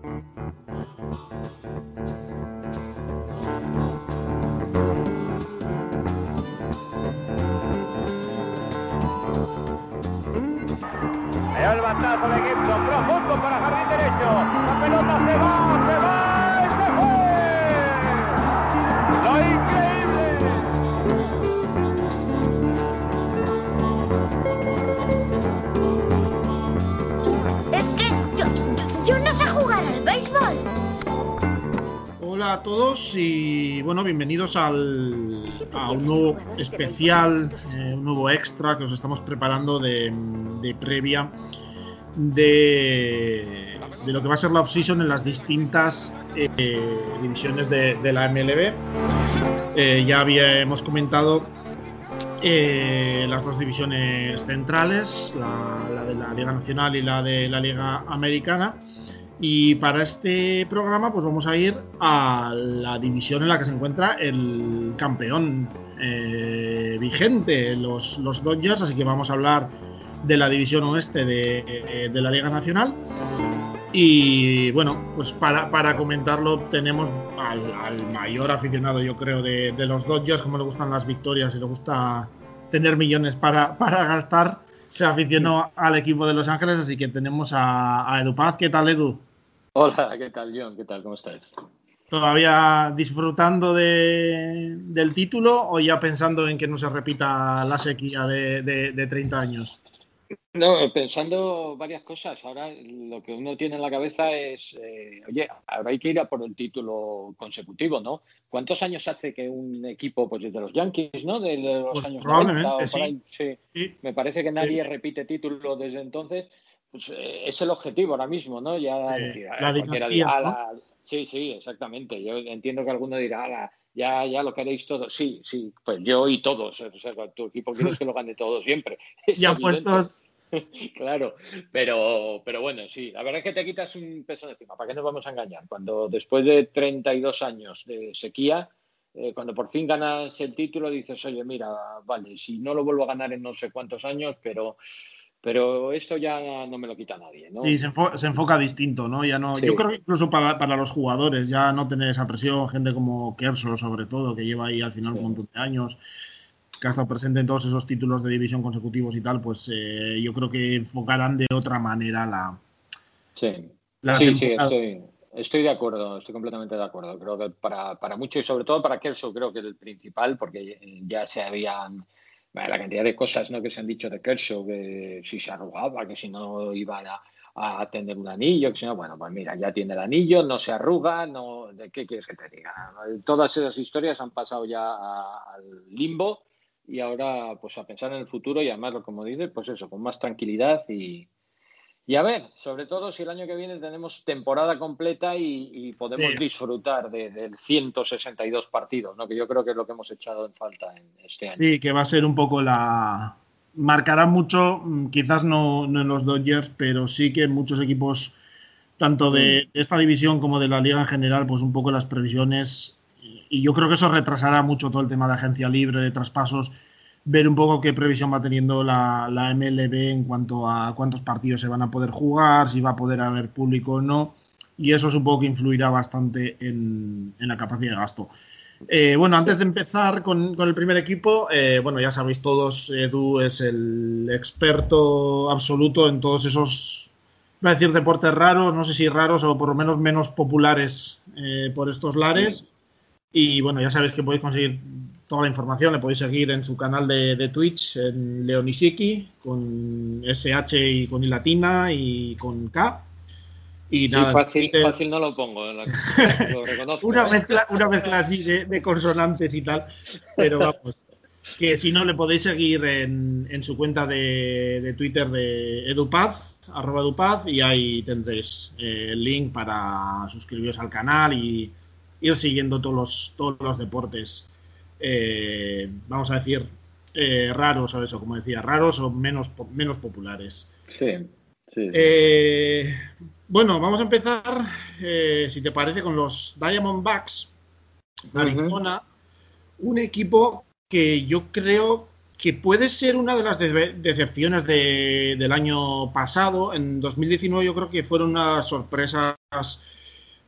El batazo de Gibson, profundo para jardín derecho. La pelota se va, A todos y bueno, bienvenidos al, a un nuevo especial, eh, un nuevo extra que os estamos preparando de, previa de, de lo que va a ser la off-season en las distintas eh, divisiones de, la MLB. Eh, ya habíamos comentado las dos divisiones centrales, la de la Liga Nacional y la de la Liga Americana. Y para este programa, pues vamos a ir a la división en la que se encuentra el campeón eh, vigente, los, Dodgers. Así que vamos a hablar de la división oeste de, de la Liga Nacional. Y bueno, pues para, comentarlo tenemos al, mayor aficionado, yo creo, de, los Dodgers, como le gustan las victorias y le gusta tener millones para, para gastar. Se aficionó al equipo de Los Ángeles, así que tenemos a, a Edu Paz. ¿Qué tal, Edu? Hola, ¿qué tal, John? ¿Qué tal? ¿Cómo estás? ¿Todavía disfrutando de, del título o ya pensando en que no se repita la sequía de, de, de 30 años? No, pensando varias cosas. Ahora lo que uno tiene en la cabeza es, eh, oye, ahora hay que ir a por el título consecutivo, ¿no? ¿Cuántos años hace que un equipo, pues desde los Yankees, ¿no? De los Pues años probablemente, 90 o sí. por ahí, sí. Sí. Me parece que nadie repite título desde entonces. Pues eh, es el objetivo ahora mismo, ¿no? Ya Eh, decir, la dinastía. Sí, sí, exactamente. Yo entiendo que alguno dirá, "Ala, ya, ya lo queréis todos. Sí, sí, pues yo y todos. O sea, tu equipo quieres que lo gane todo siempre. Es Ya evidente. puestos, Claro, pero, pero bueno, sí, la verdad es que te quitas un peso de encima, ¿para qué nos vamos a engañar? Cuando después de 32 años de sequía, eh, cuando por fin ganas el título, dices, oye, mira, vale, si no lo vuelvo a ganar en no sé cuántos años, pero, pero esto ya no me lo quita nadie, ¿no? Sí, se, enfo- se enfoca distinto, ¿no? Ya no Sí. Yo creo que incluso para, para los jugadores, ya no tener esa presión, gente como Kershaw, sobre todo, que lleva ahí al final un montón de años, que ha estado presente en todos esos títulos de división consecutivos y tal, pues eh, yo creo que enfocarán de otra manera la, Sí, la sí, sí, estoy, estoy de acuerdo, estoy completamente de acuerdo. Creo que para, para mucho y sobre todo para Kershaw creo que es el principal, porque ya se habían la cantidad de cosas ¿no? que se han dicho de Kershaw, que si se arrugaba, que si no iba a, a tener un anillo, que si no, bueno, pues mira, ya tiene el anillo, no se arruga, no, ¿de qué quieres que te diga? Todas esas historias han pasado ya a- al limbo y ahora pues a pensar en el futuro y además, como dices, pues eso, con más tranquilidad y, y a ver, sobre todo si el año que viene tenemos temporada completa y, y podemos Sí. disfrutar de, del 162 partidos, ¿no? que yo creo que es lo que hemos echado en falta en este año. Sí, que va a ser un poco la. Marcará mucho, mm, quizás no, no en los Dodgers, pero sí que en muchos equipos, tanto de, de esta división como de la liga en general, pues un poco las previsiones. Y yo creo que eso retrasará mucho todo el tema de agencia libre, de traspasos, ver un poco qué previsión va teniendo la, la MLB en cuanto a cuántos partidos se van a poder jugar, si va a poder haber público o no. Y eso supongo que influirá bastante en, en la capacidad de gasto. Eh, bueno, antes de empezar con, con el primer equipo, eh, bueno, ya sabéis todos, Edu es el experto absoluto en todos esos, voy a decir, deportes raros, no sé si raros o por lo menos menos populares eh, por estos lares. Y bueno, ya sabéis que podéis conseguir toda la información, le podéis seguir en su canal de, de Twitch, en Leonisiki, con SH y con I latina y con K. Y Sí, nada, fácil, Twitter- fácil no lo pongo, lo, lo reconozco. una ¿eh? mezcla, una mezcla así de, de consonantes y tal. Pero vamos, que si no le podéis seguir en, en su cuenta de, de Twitter de edupaz, arroba edupaz, y ahí tendréis eh, el link para suscribiros al canal y ir siguiendo todos los, todos los deportes, eh, vamos a decir, eh, raros o eso, como decía, raros o menos, menos populares. Sí, sí. Eh, bueno, vamos a empezar, si te parece, con los Diamondbacks, Arizona, un equipo que yo creo que puede ser una de las decepciones del año pasado. En 2019 yo creo que fueron unas sorpresas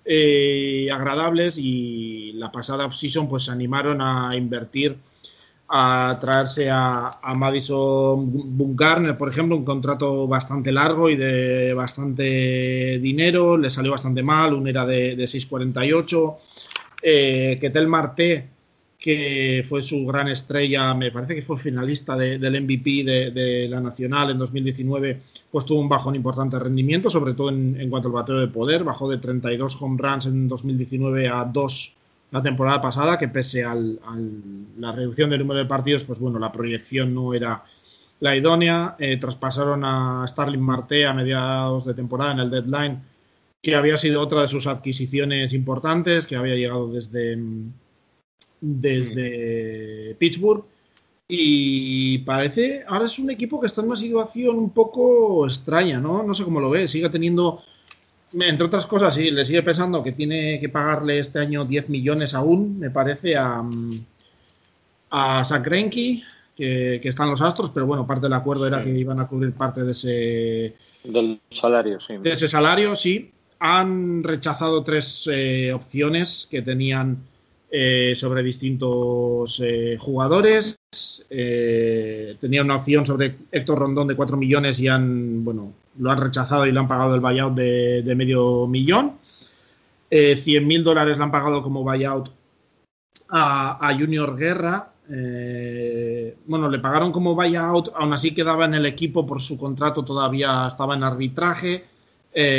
eh, agradables y la pasada season pues se animaron a invertir a traerse a, Madison Bumgarner, por ejemplo, un contrato bastante largo y de bastante dinero, le salió bastante mal, un era de, de 6.48. Eh, Ketel Marté, que fue su gran estrella, me parece que fue finalista del MVP de, la Nacional en 2019, pues tuvo un bajón importante de rendimiento, sobre todo en, cuanto al bateo de poder, bajó de 32 home runs en 2019 a 2 la temporada pasada, que pese a la reducción del número de partidos, pues bueno, la proyección no era la idónea. Eh, traspasaron a Starling Marte a mediados de temporada en el deadline, que había sido otra de sus adquisiciones importantes, que había llegado desde, desde Pittsburgh. Y parece, ahora es un equipo que está en una situación un poco extraña, ¿no? No sé cómo lo ve, sigue teniendo entre otras cosas, sí, le sigue pensando que tiene que pagarle este año 10 millones aún, me parece, a, a Sakrenki, que, que, están los Astros, pero bueno, parte del acuerdo era que iban a cubrir parte de ese... Del salario, sí. De ese salario, sí. Han rechazado tres eh, opciones que tenían eh, sobre distintos eh, jugadores. Eh, tenía una opción sobre Héctor Rondón de 4 millones y han, bueno, lo han rechazado y le han pagado el buyout de, medio millón. 100 mil dólares le han pagado como buyout a, Junior Guerra. bueno, le pagaron como buyout, aún así quedaba en el equipo por su contrato, todavía estaba en arbitraje.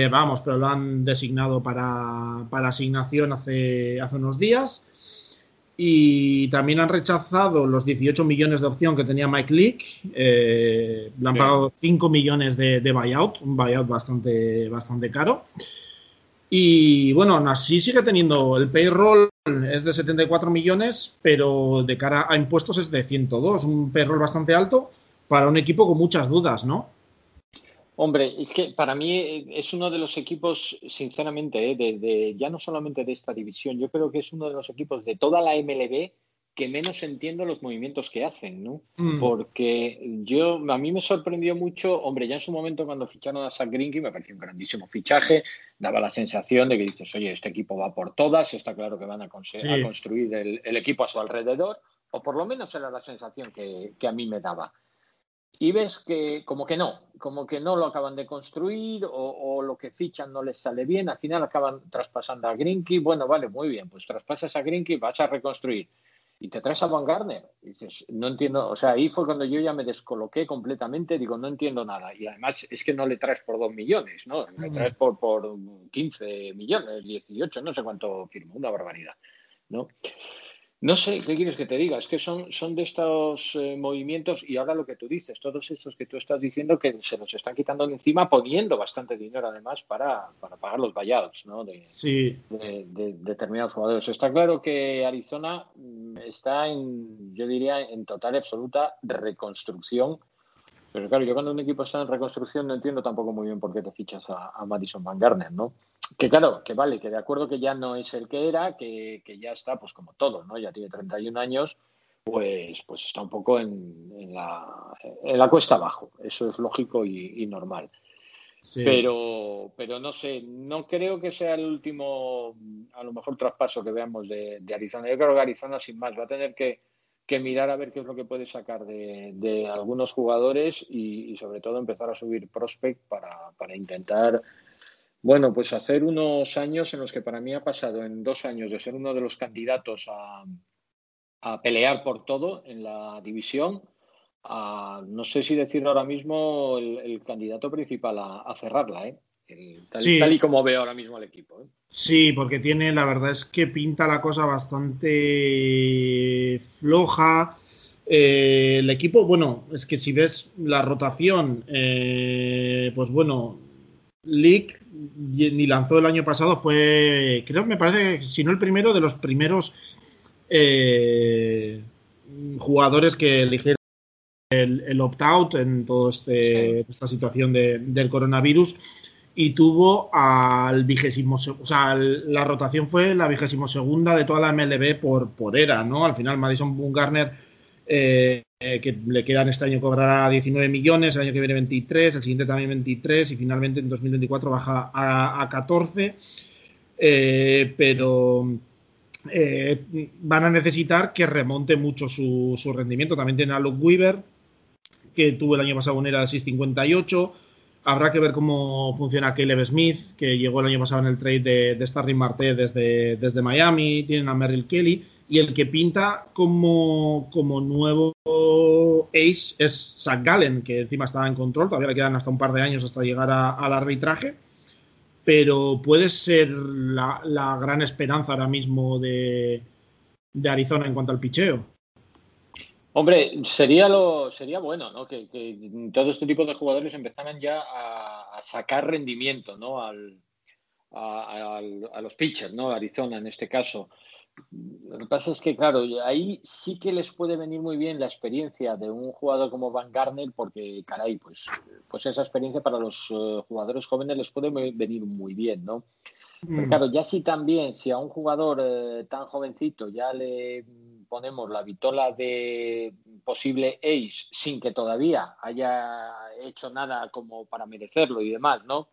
vamos, pero lo han designado para, para asignación hace, hace unos días y también han rechazado los 18 millones de opción que tenía Mike Leake. Eh, le han pagado 5 millones de, buyout, un buyout bastante, bastante caro. Y bueno, así sigue teniendo el payroll es de 74 millones, pero de cara a impuestos es de 102, un payroll bastante alto para un equipo con muchas dudas, ¿no? Hombre, es que para mí eh, es uno de los equipos, sinceramente, eh, de, ya no solamente de esta división, yo creo que es uno de los equipos de toda la MLB que menos entiendo los movimientos que hacen, ¿no? Mm. Porque yo, a mí me sorprendió mucho, hombre, ya en su momento cuando ficharon a Zach Greinke me pareció un grandísimo fichaje, daba la sensación de que dices, oye, este equipo va por todas, está claro que van a, construir el, equipo a su alrededor, o por lo menos era la sensación que, que a mí me daba y ves que como que no, como que no lo acaban de construir o, lo que fichan no les sale bien, al final acaban traspasando a Grinky, bueno, vale, muy bien, pues traspasas a Grinky, vas a reconstruir y te traes a Van Garner. dices, no entiendo, o sea, ahí fue cuando yo ya me descoloqué completamente, digo, no entiendo nada. Y además es que no le traes por dos millones, ¿no? Le mm. traes por, por 15 millones, 18, no sé cuánto firmó, una barbaridad, ¿no? No sé, ¿qué quieres que te diga? Es que son, son de estos eh, movimientos y ahora lo que tú dices, todos estos que tú estás diciendo que se nos están quitando de encima poniendo bastante dinero además para, pagar los buyouts ¿no? de, de, determinados jugadores. Está claro que Arizona mm, está en, yo diría, en total y absoluta reconstrucción. Pero claro, yo cuando un equipo está en reconstrucción no entiendo tampoco muy bien por qué te fichas a, a Madison Van Garner, ¿no? Que claro, que vale, que de acuerdo que ya no es el que era, que, ya está, pues como todo, ¿no? Ya tiene 31 años, pues, pues está un poco en, la, en la cuesta abajo. Eso es lógico y, normal. Pero, pero no sé, no creo que sea el último, a lo mejor, traspaso que veamos de, Arizona. Yo creo que Arizona, sin más, va a tener que, mirar a ver qué es lo que puede sacar de, algunos jugadores y, sobre todo empezar a subir prospect para, para intentar bueno, pues hacer unos años en los que para mí ha pasado en dos años de ser uno de los candidatos a, pelear por todo en la división, a, no sé si decir ahora mismo el, candidato principal a, cerrarla, ¿eh? Tal, y como veo ahora mismo al equipo. ¿eh? Sí, porque tiene, la verdad es que pinta la cosa bastante floja. Eh, el equipo, bueno, es que si ves la rotación, eh, pues bueno, League ni lanzó el año pasado, fue, creo, me parece, si no el primero, de los primeros eh, jugadores que eligieron el, opt-out en toda este, esta situación del coronavirus y tuvo al vigésimo, o sea, la rotación fue la vigésimo segunda de toda la MLB por, por era, ¿no? Al final Madison Bumgarner eh, que le quedan este año cobrará 19 millones, el año que viene 23, el siguiente también 23 y finalmente en 2024 baja a, 14. Eh, pero eh, van a necesitar que remonte mucho su, rendimiento. También tiene a Luke Weaver, que tuvo el año pasado una era de 6.58. Habrá que ver cómo funciona Caleb Smith, que llegó el año pasado en el trade de, de Starling Marte desde, Miami. Tienen a Merrill Kelly y el que pinta como, como nuevo ace es Zach Gallen, que encima está en control, todavía le quedan hasta un par de años hasta llegar al arbitraje, pero puede ser la, gran esperanza ahora mismo de, Arizona en cuanto al picheo. Hombre, sería lo sería bueno, ¿no? Que, todo este tipo de jugadores empezaran ya a, sacar rendimiento, ¿no? Al, a, a, los pitchers, ¿no? Arizona en este caso. Lo que pasa es que, claro, ahí sí que les puede venir muy bien la experiencia de un jugador como Van Garner, porque, caray, pues, pues esa experiencia para los eh, jugadores jóvenes les puede venir muy bien, ¿no? Pero mm. claro, ya sí también, si a un jugador eh, tan jovencito ya le ponemos la vitola de posible ace sin que todavía haya hecho nada como para merecerlo y demás, ¿no?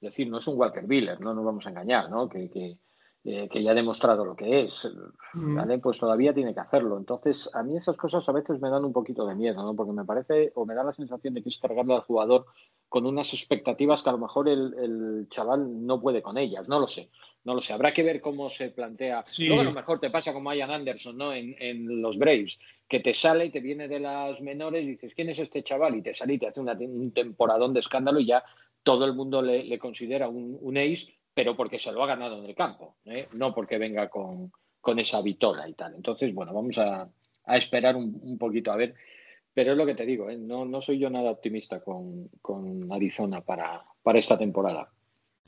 Es decir, no es un Walker Biller, no nos vamos a engañar, ¿no? que, eh, que ya ha demostrado lo que es, mm. ¿vale? Pues todavía tiene que hacerlo. Entonces, a mí esas cosas a veces me dan un poquito de miedo, ¿no? Porque me parece, o me da la sensación de que es cargarle al jugador con unas expectativas que a lo mejor el, chaval no puede con ellas, no lo sé. No lo sé, habrá que ver cómo se plantea. Luego a lo mejor te pasa como Ian Anderson, ¿no? En, los Braves, que te sale y te viene de las menores y dices, ¿quién es este chaval? Y te sale y te hace un temporadón de escándalo y ya todo el mundo le, considera un, un ace pero porque se lo ha ganado en el campo, ¿eh? no porque venga con, esa vitola y tal. Entonces, bueno, vamos a, esperar un, poquito a ver. Pero es lo que te digo, ¿eh? no, soy yo nada optimista con, Arizona para, esta temporada.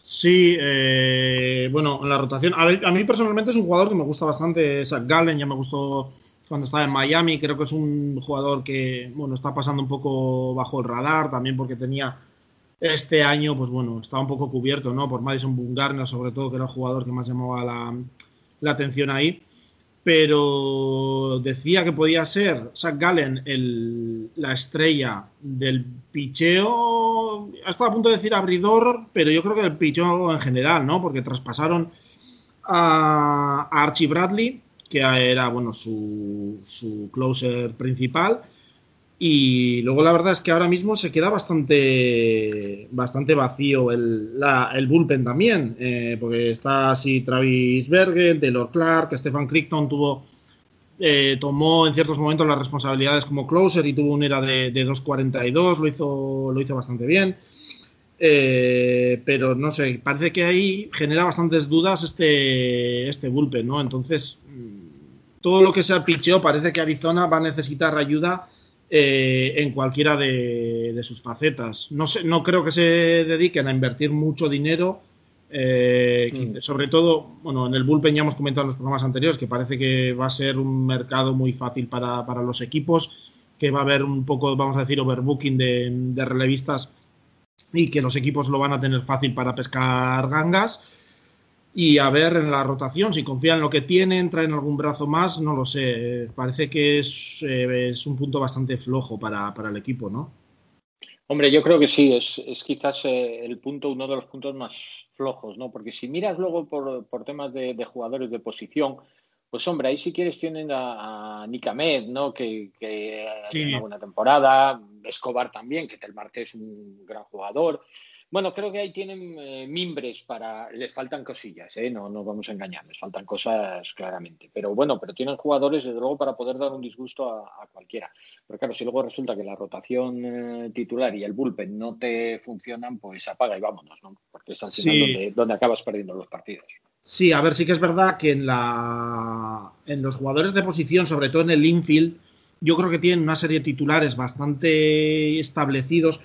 Sí, eh, bueno, en la rotación. A, mí personalmente es un jugador que me gusta bastante. Zach Gallen ya me gustó cuando estaba en Miami. Creo que es un jugador que, bueno, está pasando un poco bajo el radar también porque tenía este año, pues bueno, estaba un poco cubierto, ¿no? Por Madison Bungarner, sobre todo, que era el jugador que más llamaba la, atención ahí. Pero decía que podía ser Zach Gallen la estrella del picheo. Ha estado a punto de decir abridor, pero yo creo que el picheo en general, ¿no? Porque traspasaron a, Archie Bradley, que era, bueno, su, su closer principal y luego la verdad es que ahora mismo se queda bastante, bastante vacío el, el bullpen también, eh, porque está así Travis Berger, Taylor Clark, Stefan Crichton tuvo, eh, tomó en ciertos momentos las responsabilidades como closer y tuvo una era de, de 2.42, lo hizo, lo hizo bastante bien. Eh, pero no sé, parece que ahí genera bastantes dudas este, este bullpen, ¿no? Entonces, mm, todo lo que sea picheo parece que Arizona va a necesitar ayuda eh, en cualquiera de, sus facetas. No, sé, no creo que se dediquen a invertir mucho dinero. Eh, mm. Sobre todo, bueno, en el bullpen ya hemos comentado en los programas anteriores que parece que va a ser un mercado muy fácil para, los equipos, que va a haber un poco, vamos a decir, overbooking de, de relevistas y que los equipos lo van a tener fácil para pescar gangas y a ver en la rotación si confían en lo que tienen, traen algún brazo más, no lo sé. Parece que es, eh, un punto bastante flojo para, el equipo, ¿no? Hombre, yo creo que sí, es, quizás eh, el punto, uno de los puntos más flojos, ¿no? Porque si miras luego por, temas de, jugadores de posición, pues hombre, ahí si quieres tienen a, a Nick ¿no? Que, que una buena temporada, Escobar también, que Tel Marte es un gran jugador. Bueno, creo que ahí tienen eh, mimbres para. Les faltan cosillas, ¿eh? no nos vamos a engañar, les faltan cosas claramente. Pero bueno, pero tienen jugadores, desde luego, para poder dar un disgusto a, cualquiera. Pero claro, si luego resulta que la rotación eh, titular y el bullpen no te funcionan, pues apaga y vámonos, ¿no? Porque es al final donde, acabas perdiendo los partidos. Sí, a ver, sí que es verdad que en, la, en los jugadores de posición, sobre todo en el infield, yo creo que tienen una serie de titulares bastante establecidos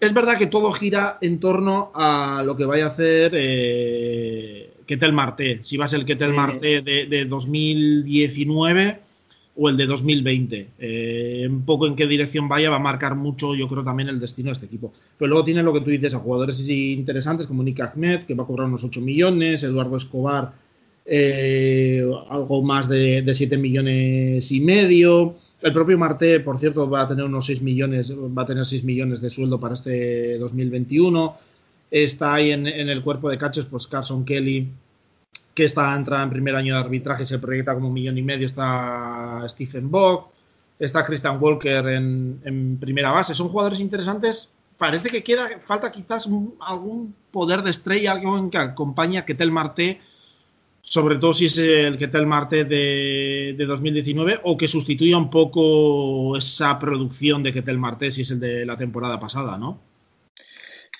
es verdad que todo gira en torno a lo que vaya a hacer eh, Ketel Marte, si va a ser el Ketel Marte de, 2019 o el de 2020. Eh, un poco en qué dirección vaya va a marcar mucho, yo creo, también el destino de este equipo. Pero luego tiene lo que tú dices, a jugadores interesantes como Nick Ahmed, que va a cobrar unos 8 millones, Eduardo Escobar, eh, algo más de, de 7 millones y medio. El propio Marte, por cierto, va a tener unos 6 millones, va a tener 6 millones de sueldo para este 2021. Está ahí en, el cuerpo de catches, pues Carson Kelly, que está entrada en primer año de arbitraje, se proyecta como un millón y medio. Está Stephen Bock, está Christian Walker en, primera base. Son jugadores interesantes. Parece que queda, falta quizás algún poder de estrella, algo que acompañe a Ketel Marte sobre todo si es el Ketel Marte de, de 2019 o que sustituya un poco esa producción de Ketel Marte si es el de la temporada pasada, ¿no?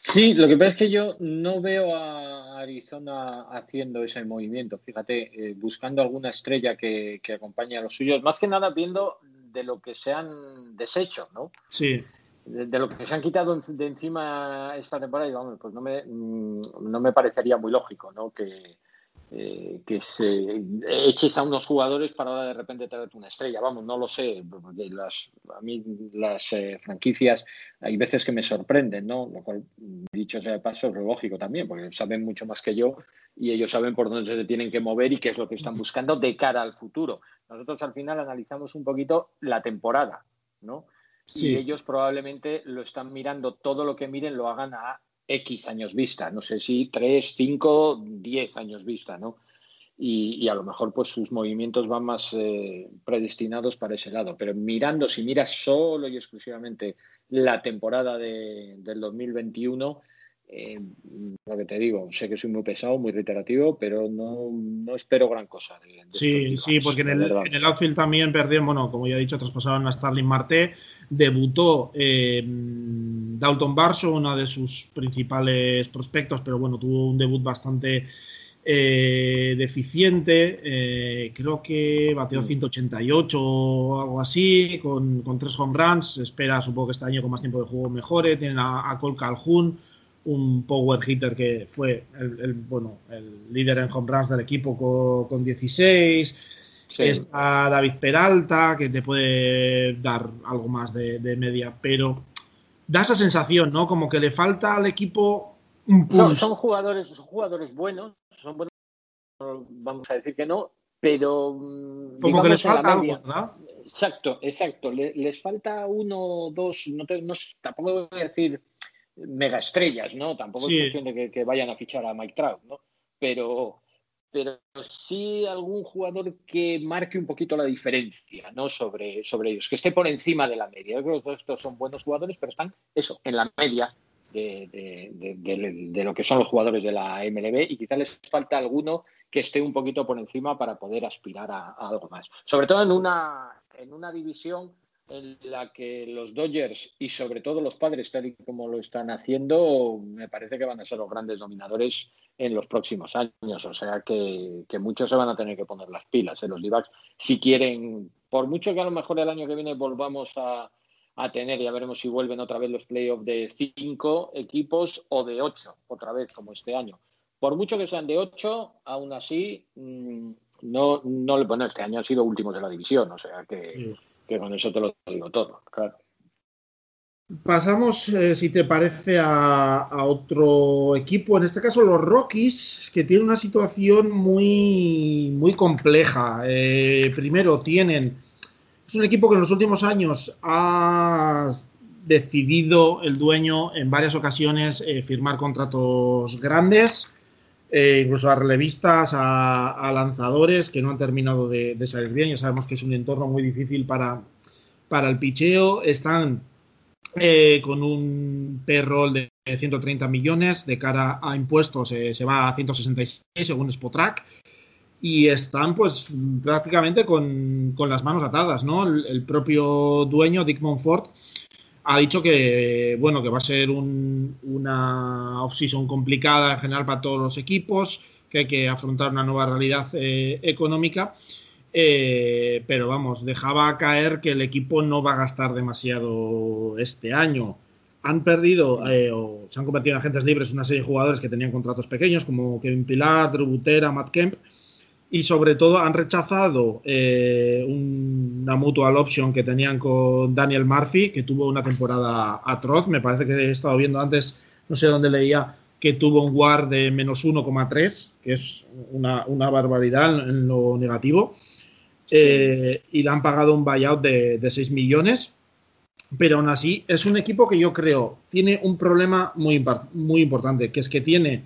Sí, lo que pasa es que yo no veo a Arizona haciendo ese movimiento, fíjate, eh, buscando alguna estrella que, acompañe a los suyos, más que nada viendo de lo que se han deshecho, ¿no? Sí. De, lo que se han quitado de encima esta temporada, y vamos, pues no me, mm, no me parecería muy lógico, ¿no? Que, eh, que se eches a unos jugadores para ahora de repente traerte una estrella. Vamos, no lo sé, porque las, a mí las eh, franquicias hay veces que me sorprenden, ¿no? Lo cual, dicho sea de paso, es lógico también, porque saben mucho más que yo y ellos saben por dónde se tienen que mover y qué es lo que están buscando de cara al futuro. Nosotros al final analizamos un poquito la temporada, ¿no? Y ellos probablemente lo están mirando, todo lo que miren lo hagan a X años vista, no sé si 3, 5, 10 años vista, ¿no? Y, a lo mejor pues sus movimientos van más eh, predestinados para ese lado. Pero mirando, si miras solo y exclusivamente la temporada de, del 2021, eh, lo que te digo, sé que soy muy pesado, muy reiterativo, pero no, no espero gran cosa. sí, sí, porque en el, en el, outfield también perdieron, bueno, como ya he dicho, traspasaron a Starling Marte, debutó eh, Dalton Barso, uno de sus principales prospectos, pero bueno, tuvo un debut bastante eh, deficiente, creo que bateó 188 mm. o algo así, con, tres home runs, espera supongo que este año con más tiempo de juego mejore, tienen a, Cole Calhoun, un power hitter que fue el, bueno, el líder en home runs del equipo con, 16, Está David Peralta, que te puede dar algo más de, media, pero da esa sensación, ¿no? Como que le falta al equipo un son, son, jugadores, son jugadores buenos, son buenos, vamos a decir que no, pero mm, como que les falta algo, ¿verdad? Exacto, exacto. les falta uno, dos, no, no tampoco voy a decir mega estrellas, ¿no? Tampoco es cuestión de que, que, vayan a fichar a Mike Trout, ¿no? Pero, pero sí algún jugador que marque un poquito la diferencia ¿no? sobre, sobre ellos, que esté por encima de la media. Yo creo que todos estos son buenos jugadores, pero están, eso, en la media de, lo que son los jugadores de la MLB y quizá les falta alguno que esté un poquito por encima para poder aspirar a, a algo más. Sobre todo en una, en una división en la que los Dodgers y sobre todo los padres, tal y como lo están haciendo, me parece que van a ser los grandes dominadores en los próximos años. O sea que, muchos se van a tener que poner las pilas en ¿eh? los d si quieren, por mucho que a lo mejor el año que viene volvamos a, tener, ya veremos si vuelven otra vez los playoffs de cinco equipos o de ocho, otra vez como este año. Por mucho que sean de ocho, aún así, mm, no, no, bueno, este año han sido últimos de la división, o sea que que con eso te lo digo todo, claro. Pasamos, eh, si te parece, a, otro equipo, en este caso los Rockies, que tienen una situación muy, muy compleja. Eh, primero, tienen, es un equipo que en los últimos años ha decidido el dueño en varias ocasiones eh, firmar contratos grandes, incluso a relevistas, a, lanzadores que no han terminado de, salir bien. Ya sabemos que es un entorno muy difícil para, para el picheo. Están eh, con un payroll de 130 millones, de cara a impuestos eh, se va a 166 según Spotrack. Y están pues prácticamente con, las manos atadas, ¿no? El, propio dueño, Dick Monfort, ha dicho que bueno que va a ser una off-season complicada en general para todos los equipos, que hay que afrontar una nueva realidad eh, económica. Eh, pero vamos, dejaba caer que el equipo no va a gastar demasiado este año. Han perdido eh, o se han convertido en agentes libres una serie de jugadores que tenían contratos pequeños, como Kevin Pilar, Drew Butera, Matt Kemp, y sobre todo han rechazado eh, una mutual option que tenían con Daniel Murphy, que tuvo una temporada atroz. Me parece que he estado viendo antes, no sé dónde leía, que tuvo un WAR de menos 1,3, que es una, barbaridad en lo negativo. eh, y le han pagado un buyout de, de 6 millones. Pero aún así es un equipo que yo creo tiene un problema muy, muy importante, que es que tiene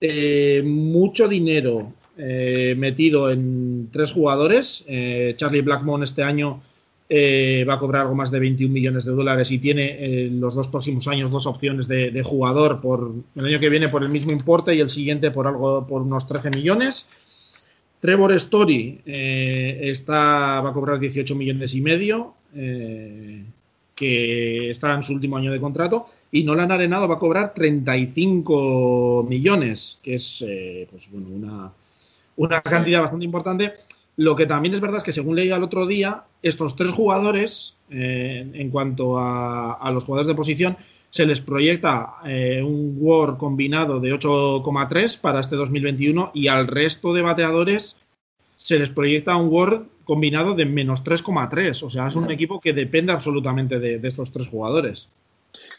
eh, mucho dinero eh, metido en tres jugadores. Eh, Charlie Blackmon este año eh, va a cobrar algo más de 21 millones de dólares y tiene los dos próximos años dos opciones de, jugador por el año que viene por el mismo importe y el siguiente por algo por unos 13 millones. Trevor Story está, va a cobrar 18 millones y medio, que está en su último año de contrato, y Nolan Arenado va a cobrar 35 millones, que es pues, bueno, una, una cantidad bastante importante. Lo que también es verdad es que, según leía el otro día, estos tres jugadores, eh, en cuanto a, a, los jugadores de posición, se les proyecta eh, un WAR combinado de 8,3 para este 2021 y al resto de bateadores se les proyecta un WAR combinado de menos 3,3. O sea, es un equipo que depende absolutamente de, de estos tres jugadores.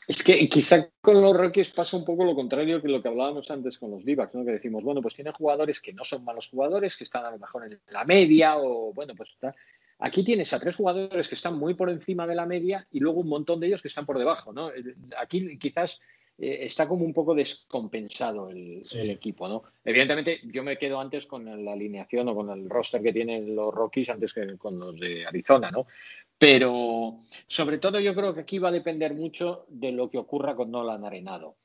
Es que quizá con los Rockies pasa un poco lo contrario que lo que hablábamos antes con los D-backs, ¿no? Que decimos, bueno, pues tienen jugadores que no son malos jugadores, que están a lo mejor en la media o, bueno, pues está. Aquí tienes a tres jugadores que están muy por encima de la media y luego un montón de ellos que están por debajo, ¿no? Aquí quizás eh, está como un poco descompensado el, sí. el, equipo, ¿no? Evidentemente, yo me quedo antes con la alineación o con el roster que tienen los Rockies antes que con los de Arizona, ¿no? Pero sobre todo yo creo que aquí va a depender mucho de lo que ocurra con Nolan Arenado.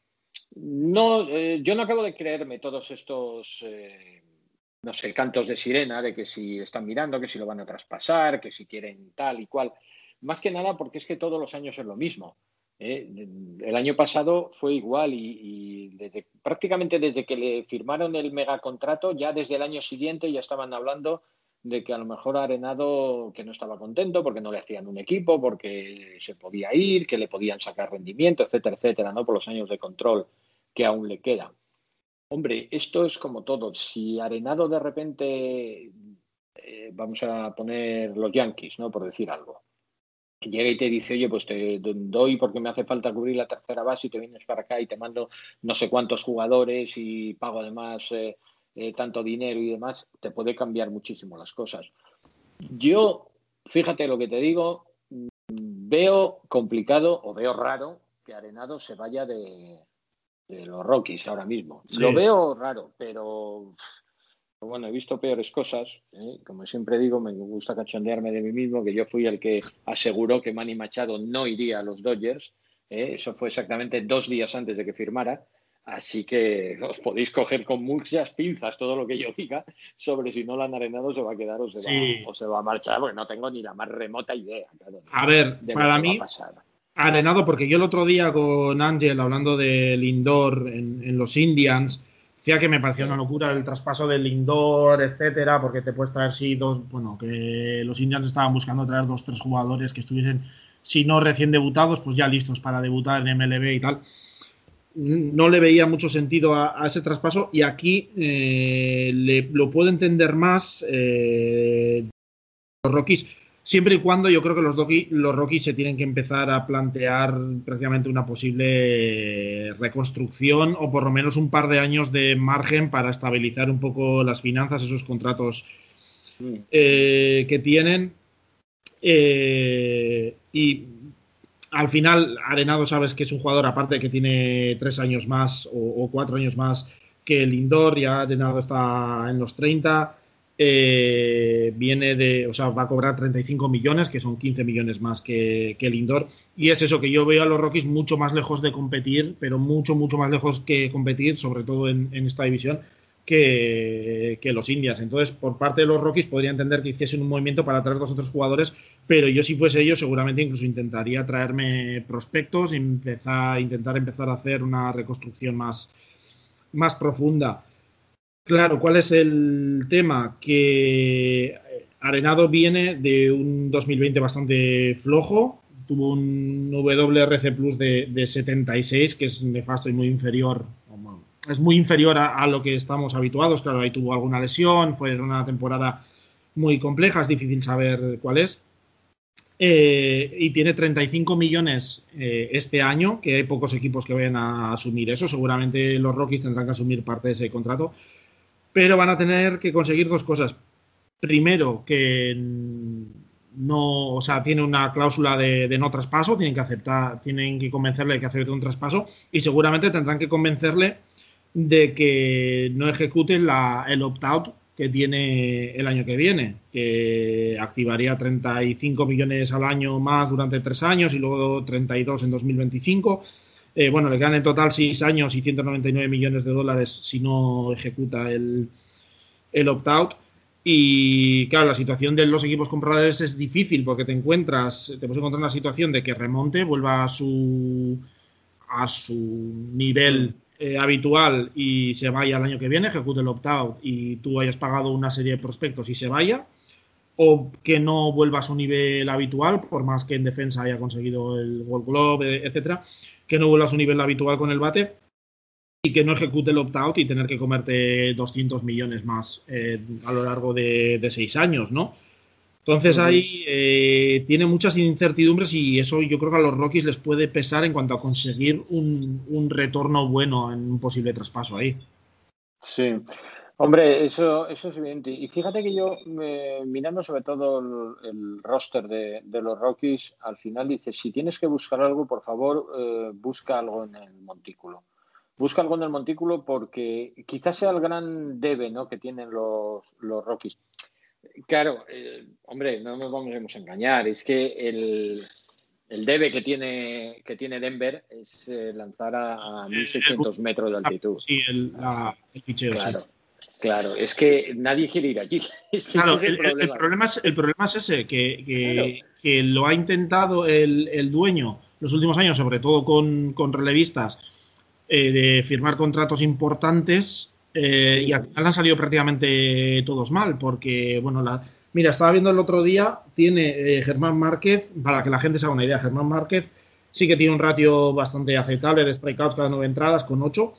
No, eh, yo no acabo de creerme todos estos, eh, no sé, cantos de sirena de que si están mirando, que si lo van a traspasar, que si quieren tal y cual. Más que nada porque es que todos los años es lo mismo. ¿eh? El año pasado fue igual y, y desde, prácticamente desde que le firmaron el megacontrato, ya desde el año siguiente ya estaban hablando de que a lo mejor Arenado que no estaba contento porque no le hacían un equipo, porque se podía ir, que le podían sacar rendimiento, etcétera, etcétera, ¿no? Por los años de control que aún le queda. Hombre, esto es como todo. Si Arenado de repente, eh, vamos a poner los Yankees, ¿no? Por decir algo. Llega y te dice, oye, pues te doy porque me hace falta cubrir la tercera base y te vienes para acá y te mando no sé cuántos jugadores y pago además eh, eh, tanto dinero y demás, te puede cambiar muchísimo las cosas. Yo, fíjate lo que te digo, veo complicado o veo raro que Arenado se vaya de, de los Rockies ahora mismo. Sí. Lo veo raro, pero bueno, he visto peores cosas. ¿eh? Como siempre digo, me gusta cachondearme de mí mismo, que yo fui el que aseguró que Manny Machado no iría a los Dodgers. ¿eh? Eso fue exactamente dos días antes de que firmara. Así que os podéis coger con muchas pinzas todo lo que yo diga sobre si no lo han arenado se va a quedar o se, sí. va, o se va a marchar, porque no tengo ni la más remota idea. Claro, a ver, para mí, arenado, porque yo el otro día con Ángel, hablando del indoor en, en, los Indians, decía que me parecía una locura el traspaso del indoor, etcétera, porque te puedes traer, sí, dos, bueno, que los Indians estaban buscando traer dos, tres jugadores que estuviesen, si no recién debutados, pues ya listos para debutar en MLB y tal no le veía mucho sentido a, a ese traspaso y aquí eh, le, lo puedo entender más eh, los Rockies siempre y cuando yo creo que los, Doki, los Rockies se tienen que empezar a plantear prácticamente una posible reconstrucción o por lo menos un par de años de margen para estabilizar un poco las finanzas, esos contratos eh, que tienen. Eh, y al final, Arenado sabes que es un jugador, aparte que tiene tres años más o, cuatro años más que Lindor, ya Arenado está en los 30, eh, viene de, o sea, va a cobrar 35 millones, que son 15 millones más que, que Lindor, y es eso que yo veo a los Rockies mucho más lejos de competir, pero mucho, mucho más lejos que competir, sobre todo en esta división, que, los Indias. Entonces, por parte de los Rockies, podría entender que hiciesen un movimiento para traer dos otros jugadores, pero yo, si fuese ellos, seguramente incluso intentaría traerme prospectos, empezar, intentar empezar a hacer una reconstrucción más, más profunda. Claro, ¿cuál es el tema? Que Arenado viene de un 2020 bastante flojo, tuvo un WRC Plus de 76, que es nefasto y muy inferior, es muy inferior a, lo que estamos habituados. Claro, ahí tuvo alguna lesión, fue una temporada muy compleja, es difícil saber cuál es. Eh, y tiene 35 millones eh, este año, que hay pocos equipos que vayan a asumir eso. Seguramente los Rockies tendrán que asumir parte de ese contrato. Pero van a tener que conseguir dos cosas. primero, que no, o sea, tiene una cláusula de, no traspaso, tienen que aceptar, tienen que convencerle de que acepte un traspaso y seguramente tendrán que convencerle de que no ejecute el opt-out que tiene el año que viene, que activaría 35 millones al año más durante tres años y luego 32 en 2025. Eh, bueno, le quedan en total seis años y 199 millones de dólares si no ejecuta el, el opt-out. Y claro, la situación de los equipos compradores es difícil porque te encuentras, te puedes encontrar en la situación de que remonte, vuelva a su, a su nivel eh, habitual y se vaya el año que viene, ejecute el opt-out y tú hayas pagado una serie de prospectos y se vaya, o que no vuelva a su nivel habitual, por más que en defensa haya conseguido el Gold Globe, etcétera, que no vuelva a su nivel habitual con el bate y que no ejecute el opt-out y tener que comerte 200 millones más eh, a lo largo de, seis años, ¿no? Entonces ahí eh, tiene muchas incertidumbres y eso yo creo que a los Rockies les puede pesar en cuanto a conseguir un, retorno bueno en un posible traspaso ahí. Sí, hombre, eso, eso es evidente. Y fíjate que yo, mirando sobre todo el, roster de, los Rockies, al final dice, si tienes que buscar algo, por favor, eh, busca algo en el montículo busca algo en el montículo porque quizás sea el gran debe ¿no? que tienen los, los Rockies. Claro, eh, hombre, no nos vamos a engañar, es que el, el debe que tiene, que tiene Denver es eh, lanzar a, 1600 metros de altitud. Sí, el, picheo. Claro, claro, es que nadie quiere ir allí. Es que claro, el, problema. es, el problema es ese, que, que, lo ha intentado el, el, dueño los últimos años, sobre todo con, con relevistas, eh, de firmar contratos importantes eh, y al final han salido prácticamente todos mal, porque, bueno, la, mira, estaba viendo el otro día, tiene eh, Germán Márquez, para que la gente se haga una idea, Germán Márquez sí que tiene un ratio bastante aceptable de strikeouts cada nueve entradas, con ocho,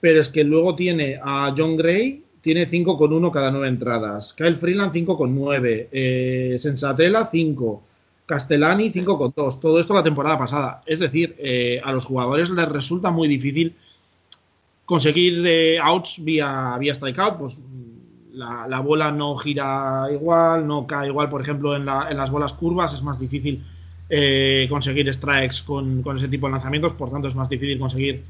pero es que luego tiene a John Gray, tiene cinco con uno cada nueve entradas, Kyle Freeland cinco con nueve, Sensatela cinco, Castellani 5 con 2. Todo esto la temporada pasada. Es decir, eh, a los jugadores les resulta muy difícil conseguir eh, outs vía, vía strikeout. Pues la, bola no gira igual, no cae igual, por ejemplo, en, las bolas curvas. Es más difícil eh, conseguir strikes con, ese tipo de lanzamientos. Por tanto, es más difícil conseguir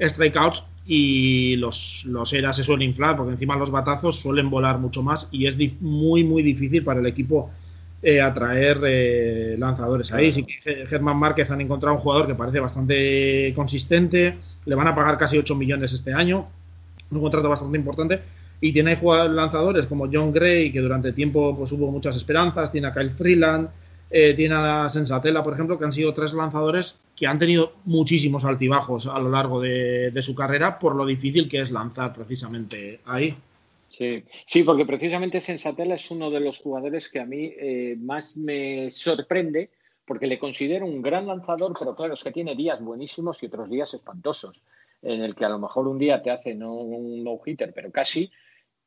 strikeouts y los, los eras se suelen inflar porque encima los batazos suelen volar mucho más y es muy, muy difícil para el equipo eh, atraer eh, lanzadores ahí. Sí que Germán Márquez han encontrado un jugador que parece bastante consistente, le van a pagar casi 8 millones este año, un contrato bastante importante. Y tiene lanzadores como John Gray, que durante tiempo pues, hubo muchas esperanzas, tiene a Kyle Freeland, eh, tiene a Sensatela, por ejemplo, que han sido tres lanzadores que han tenido muchísimos altibajos a lo largo de su carrera por lo difícil que es lanzar precisamente ahí. Sí, sí, porque precisamente Sensatella es uno de los jugadores que a mí eh, más me sorprende porque le considero un gran lanzador, pero claro, es que tiene días buenísimos y otros días espantosos, en el que a lo mejor un día te hace no un no-hitter, pero casi,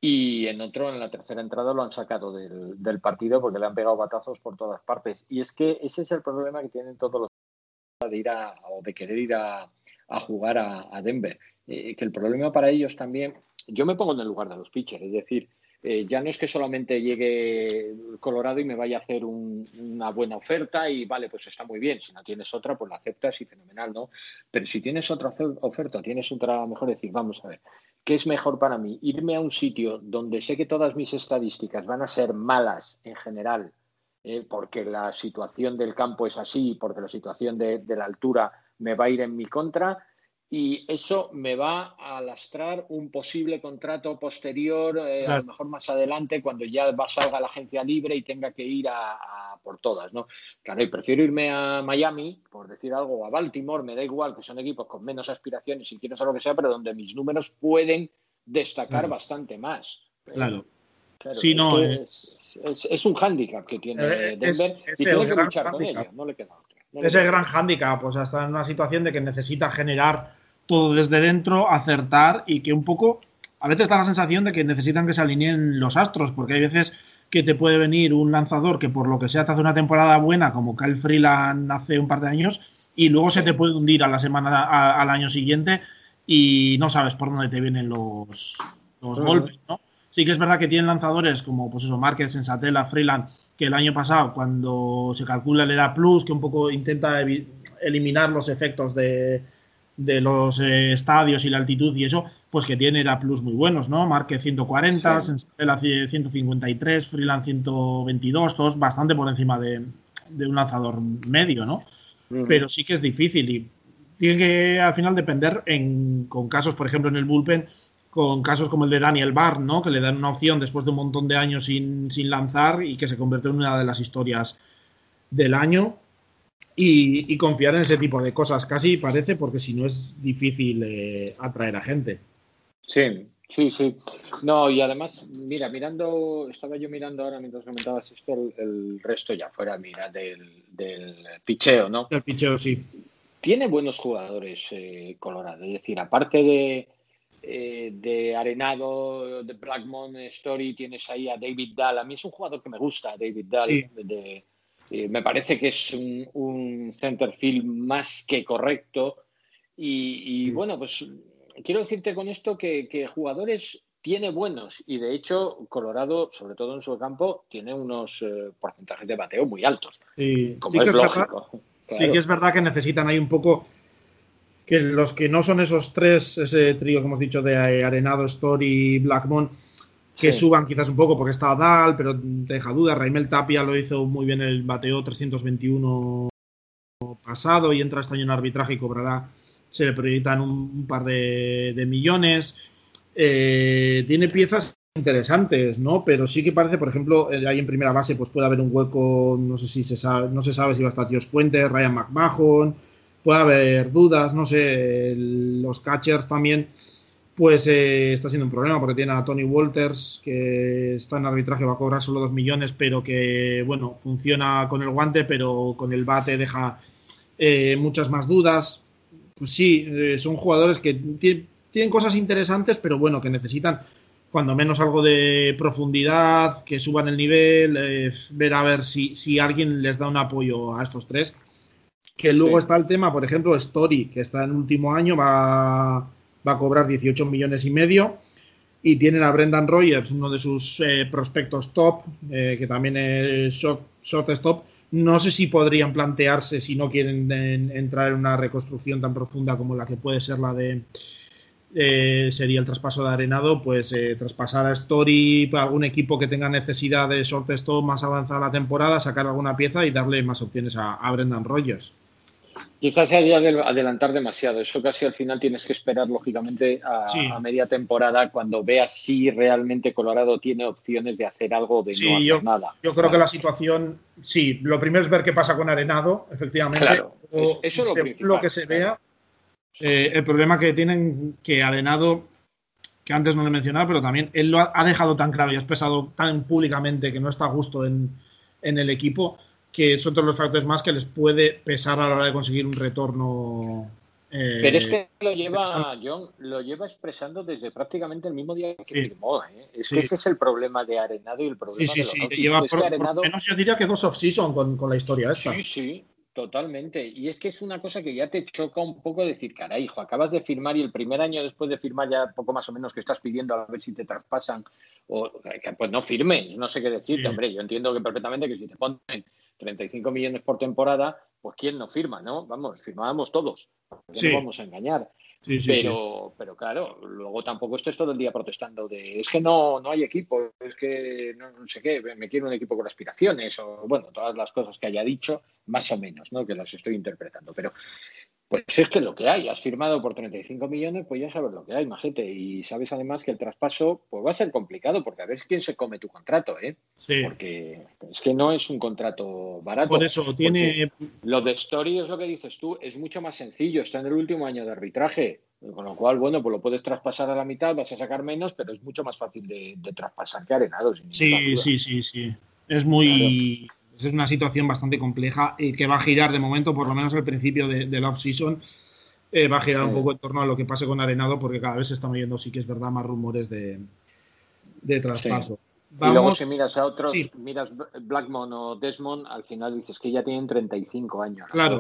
y en otro, en la tercera entrada, lo han sacado del, partido porque le han pegado batazos por todas partes. Y es que ese es el problema que tienen todos los de ir a, o de querer ir a, jugar a, Denver. Eh, que el problema para ellos también yo me pongo en el lugar de los pitchers, es decir, eh, ya no es que solamente llegue Colorado y me vaya a hacer una buena oferta y vale, pues está muy bien. Si no tienes otra, pues la aceptas y fenomenal, ¿no? Pero si tienes otra oferta, tienes otra mejor, decir, vamos a ver, ¿qué es mejor para mí? Irme a un sitio donde sé que todas mis estadísticas van a ser malas en general, eh, porque la situación del campo es así, porque la situación de la altura me va a ir en mi contra y eso me va a lastrar un posible contrato posterior, eh, a lo mejor más adelante, cuando ya va, salga la agencia libre y tenga que ir a, por todas, ¿no? Claro, y prefiero irme a Miami, por decir algo, o a Baltimore, me da igual, que son equipos con menos aspiraciones, si quieres lo que sea, pero donde mis números pueden destacar bastante más. Claro. sí, no, es, es, un hándicap que tiene eh, Denver y tiene que luchar con ella, no le queda otra. es el gran hándicap, pues hasta en una situación de que necesita generar todo desde dentro, acertar y que un poco, a veces da la sensación de que necesitan que se alineen los astros, porque hay veces que te puede venir un lanzador que por lo que sea te hace una temporada buena, como Kyle Freeland hace un par de años, y luego se te puede hundir a la semana, al año siguiente y no sabes por dónde te vienen los, golpes, ¿no? Sí que es verdad que tienen lanzadores como, pues eso, Márquez, Sensatela, Freeland, que el año pasado, cuando se calcula el ERA Plus, que un poco intenta eliminar los efectos de, de los eh, estadios y la altitud y eso, pues que tiene ERA Plus muy buenos, ¿no? Márquez 140, sí. 153, Freeland 122, todos bastante por encima de, de un lanzador medio, ¿no? Uh -huh. Pero sí que es difícil y tiene que al final depender en, con casos, por ejemplo, en el bullpen, con casos como el de Daniel Barr, ¿no? Que le dan una opción después de un montón de años sin, sin lanzar y que se convierte en una de las historias del año. Y, y, confiar en ese tipo de cosas casi parece, porque si no es difícil eh, atraer a gente. Sí, sí, sí. No, y además, mira, mirando, estaba yo mirando ahora mientras comentabas esto, el, el resto ya fuera, mira, del, del picheo, ¿no? Del picheo, sí tiene buenos jugadores eh, Colorado. Es decir, aparte de, eh, de Arenado, de Blackmon Story, tienes ahí a David Dahl. A mí es un jugador que me gusta, David Dahl. Sí. De, eh, me parece que es un, un center field más que correcto. Y, y bueno, pues quiero decirte con esto que, que, jugadores tiene buenos y de hecho Colorado, sobre todo en su campo, tiene unos eh, porcentajes de bateo muy altos. Sí. Como sí es que es lógico. Verdad. Claro. Sí que es verdad que necesitan ahí un poco que los que no son esos tres, ese trío que hemos dicho de Arenado, Story, Blackmon, que sí. suban quizás un poco porque está Dal, pero te deja duda. Raimel Tapia lo hizo muy bien el bateo 321 pasado y entra este año en arbitraje y cobrará, se le proyectan un, un par de, de millones. Eh, tiene piezas interesantes, ¿no? Pero sí que parece, por ejemplo, ahí en primera base pues puede haber un hueco, no sé si se sabe, no se sabe si va a estar Dios Puente, Ryan McMahon, puede haber dudas, no sé, los catchers también, pues eh, está siendo un problema porque tiene a Tony Walters que está en arbitraje, va a cobrar solo dos millones, pero que, bueno, funciona con el guante, pero con el bate deja eh, muchas más dudas. Pues sí, eh, son jugadores que tienen cosas interesantes, pero bueno, que necesitan cuando menos algo de profundidad, que suban el nivel, ver a ver si, si, alguien les da un apoyo a estos tres. Que luego sí. está el tema, por ejemplo, Story, que está en último año, va, va a cobrar 18 millones y medio. Y tienen a Brendan Rogers, uno de sus eh, prospectos top, eh, que también es short, shortstop. No sé si podrían plantearse, si no quieren en, entrar en una reconstrucción tan profunda como la que puede ser la de, eh, sería el traspaso de Arenado, pues eh, traspasar a Story para algún equipo que tenga necesidad de shortstop más avanzada la temporada, sacar alguna pieza y darle más opciones a, a Brendan Rogers. Quizás sería adelantar demasiado. Eso casi al final tienes que esperar, lógicamente, a, sí. a, media temporada cuando veas si realmente Colorado tiene opciones de hacer algo de sí, no hacer yo, nada. Yo creo claro. que la situación, sí, lo primero es ver qué pasa con Arenado, efectivamente. Claro, o, eso es lo, lo que se claro. vea. Eh, el problema que tienen que Arenado, que antes no le mencionaba, pero también él lo ha, ha, dejado tan claro y ha expresado tan públicamente que no está a gusto en, en el equipo, que son todos los factores más que les puede pesar a la hora de conseguir un retorno. Eh, Pero es que lo lleva, John, lo lleva expresando desde prácticamente el mismo día que sí. firmó. ¿eh? Es sí. que ese es el problema de Arenado y el problema sí, sí, sí, sí. Lleva por, Arenado... por menos yo diría que dos off-season con, con, la historia esta. Sí, sí, totalmente. Y es que es una cosa que ya te choca un poco decir, caray, hijo, acabas de firmar y el primer año después de firmar ya poco más o menos que estás pidiendo a ver si te traspasan o pues no firmes, no sé qué decirte, hombre, yo entiendo que perfectamente que si te ponen 35 millones por temporada, pues quién no firma, ¿no? Vamos, firmábamos todos. Sí. No vamos a engañar. Sí, sí, pero, pero claro, luego tampoco estés todo el día protestando de es que no, no hay equipo, es que no, no, sé qué, me quiero un equipo con aspiraciones, o bueno, todas las cosas que haya dicho, más o menos, ¿no? Que las estoy interpretando. Pero pues es que lo que hay, has firmado por 35 millones, pues ya sabes lo que hay, majete. Y sabes además que el traspaso pues va a ser complicado, porque a ver quién se come tu contrato, ¿eh? Sí. Porque es que no es un contrato barato. Por eso tiene. Lo de Story es lo que dices tú, es mucho más sencillo, está en el último año de arbitraje. Con lo cual, bueno, pues lo puedes traspasar a la mitad, vas a sacar menos, pero es mucho más fácil de, de traspasar que Arenado. Sí, sí, sí, sí. Es muy. Claro es una situación bastante compleja y que va a girar de momento, por lo menos al principio de, de la off-season, eh, va a girar sí. un poco en torno a lo que pase con Arenado, porque cada vez se están oyendo, sí que es verdad, más rumores de, de traspaso. Sí. Vamos... Y luego si miras a otros, sí. miras Blackmon o Desmond, al final dices que ya tienen 35 años. Claro.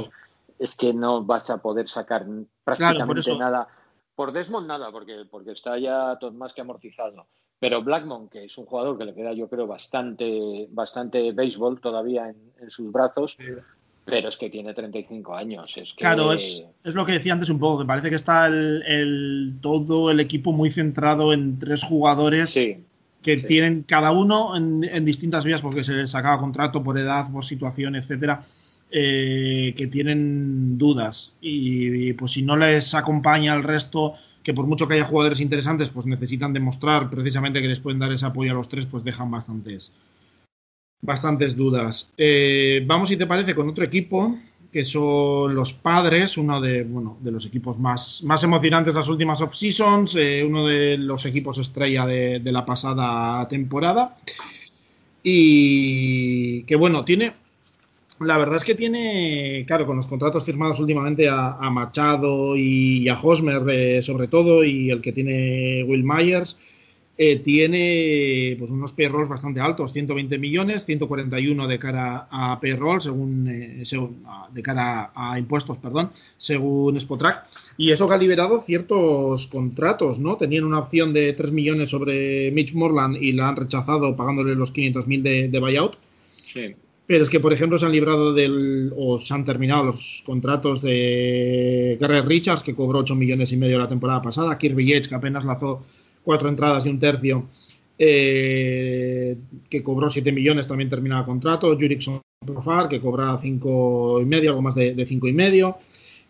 Es que no vas a poder sacar prácticamente claro, por nada. Por Desmond nada, porque, porque está ya todo más que amortizado Pero Blackmon, que es un jugador que le queda, yo creo, bastante, bastante béisbol todavía en, sus brazos, pero es que tiene 35 años. Es Claro, es, lo que decía antes un poco, que parece que está el, todo el equipo muy centrado en tres jugadores que tienen cada uno en, distintas vías porque se les acaba contrato por edad, por situación, etcétera. Eh, que tienen dudas y, pues si no les acompaña el resto que por mucho que haya jugadores interesantes pues necesitan demostrar precisamente que les pueden dar ese apoyo a los tres pues dejan bastantes bastantes dudas. Eh, vamos, si te parece, con otro equipo, que son los padres, uno de, bueno, de los equipos más, más emocionantes de las últimas off-seasons, eh, uno de los equipos estrella de, la pasada temporada. Y que bueno, tiene. La verdad es que tiene, claro, con los contratos firmados últimamente a, Machado y, a Hosmer, eh, sobre todo, y el que tiene Will Myers, eh, tiene pues, unos payrolls bastante altos, 120 millones, 141 de cara a payroll, según, eh, de cara a impuestos, perdón, según Spotrack. Y eso que ha liberado ciertos contratos, ¿no? Tenían una opción de 3 millones sobre Mitch Morland y la han rechazado pagándole los 500.000 de, de buyout. Sí. Pero es que, por ejemplo, se han librado del, o se han terminado los contratos de Garrett Richards, que cobró 8 millones y medio la temporada pasada, Kirby Yates, que apenas lanzó cuatro entradas y un tercio, eh, que cobró 7 millones, también terminaba contrato. Jurickson Profar, que cobraba 5 y medio, algo más de, 5 y medio.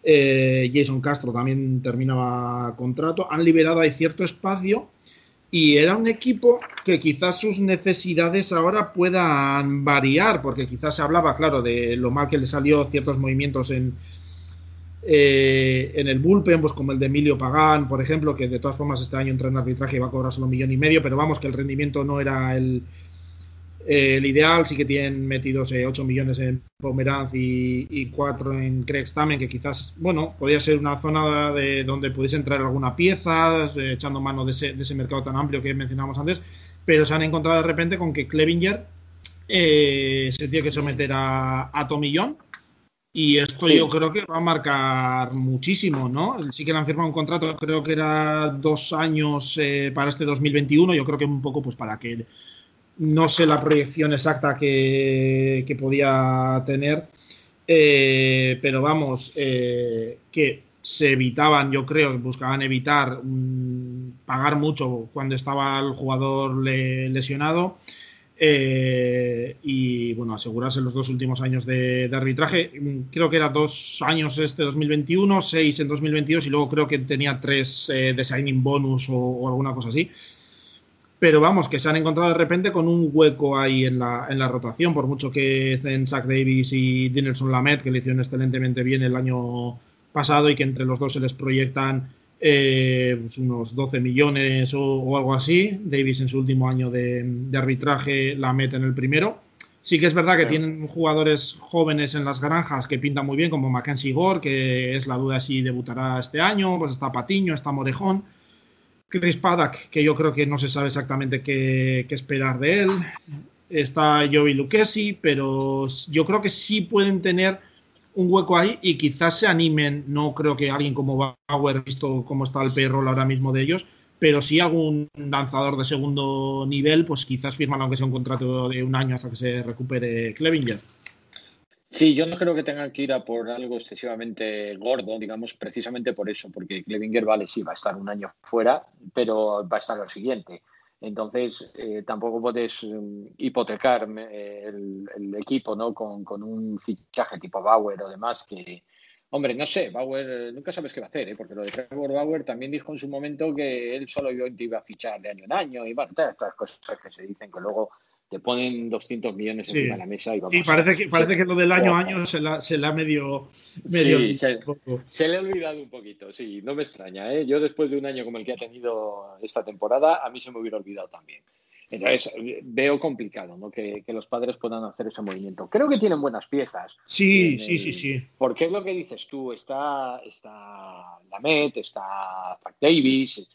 Eh, Jason Castro también terminaba contrato. Han liberado ahí cierto espacio y era un equipo que quizás sus necesidades ahora puedan variar, porque quizás se hablaba, claro, de lo mal que le salió ciertos movimientos en, eh, en el bullpen, pues como el de Emilio Pagán, por ejemplo, que de todas formas este año entra en arbitraje y va a cobrar solo un millón y medio, pero vamos, que el rendimiento no era el, el ideal. Sí que tienen metidos 8 millones en Pomeranz y, y 4 en Craig Stamen, que quizás, bueno, podría ser una zona de donde pudiese entrar alguna pieza, eh, echando mano de ese, mercado tan amplio que mencionábamos antes, pero se han encontrado de repente con que Clevinger eh, se tiene que someter a, a Tomillón y esto yo creo que va a marcar muchísimo, ¿no? Sí que le han firmado un contrato, creo que era dos años eh, para este 2021. Yo creo que un poco pues para que no sé la proyección exacta que, podía tener, eh, pero vamos, eh, que se evitaban, yo creo que buscaban evitar pagar mucho cuando estaba el jugador lesionado. Eh, y bueno, asegurarse los dos últimos años de, arbitraje. Creo que era dos años este 2021, seis en 2022 y luego creo que tenía tres eh, de signing bonus o, alguna cosa así. Pero vamos, que se han encontrado de repente con un hueco ahí en la, en la rotación, por mucho que estén Zach Davis y Dinelson Lamet, que le hicieron excelentemente bien el año pasado y que entre los dos se les proyectan eh, pues unos 12 millones o, algo así. Davis en su último año de, arbitraje la mete en el primero. Sí que es verdad que tienen jugadores jóvenes en las granjas que pintan muy bien, como Mackenzie Gore, que es la duda si debutará este año, pues está Patiño, está Morejón. Chris Paddock, que yo creo que no se sabe exactamente qué, esperar de él. Está Joey Lucchesi, pero yo creo que sí pueden tener un hueco ahí y quizás se animen, no creo que alguien como Bauer, visto cómo está el perro ahora mismo de ellos, pero si algún lanzador de segundo nivel, pues quizás firman aunque sea un contrato de un año hasta que se recupere Clevinger. Sí, yo no creo que tengan que ir a por algo excesivamente gordo, digamos, precisamente por eso, porque Clevinger, vale, sí, va a estar un año fuera, pero va a estar lo siguiente. Entonces, eh, tampoco puedes mm, hipotecar eh, el, equipo ¿no? Con, un fichaje tipo Bauer o demás que, hombre, no sé, Bauer eh, nunca sabes qué va a hacer, porque lo de Trevor Bauer también dijo en su momento que él solo iba a fichar de año en año y bueno, todas estas cosas que se dicen que luego te ponen 200 millones encima de la mesa y vamos. Sí, parece que, parece que lo del año a año se la, se la ha medio. medio sí, se, le ha olvidado un poquito, sí, no me extraña. ¿eh? Yo después de un año como el que ha tenido esta temporada, a mí se me hubiera olvidado también. Entonces, veo complicado ¿no? que, que, los padres puedan hacer ese movimiento. Creo que tienen buenas piezas. Sí, sí, sí, sí. Porque es lo que dices tú, está, está Lamet, está Zach Davis,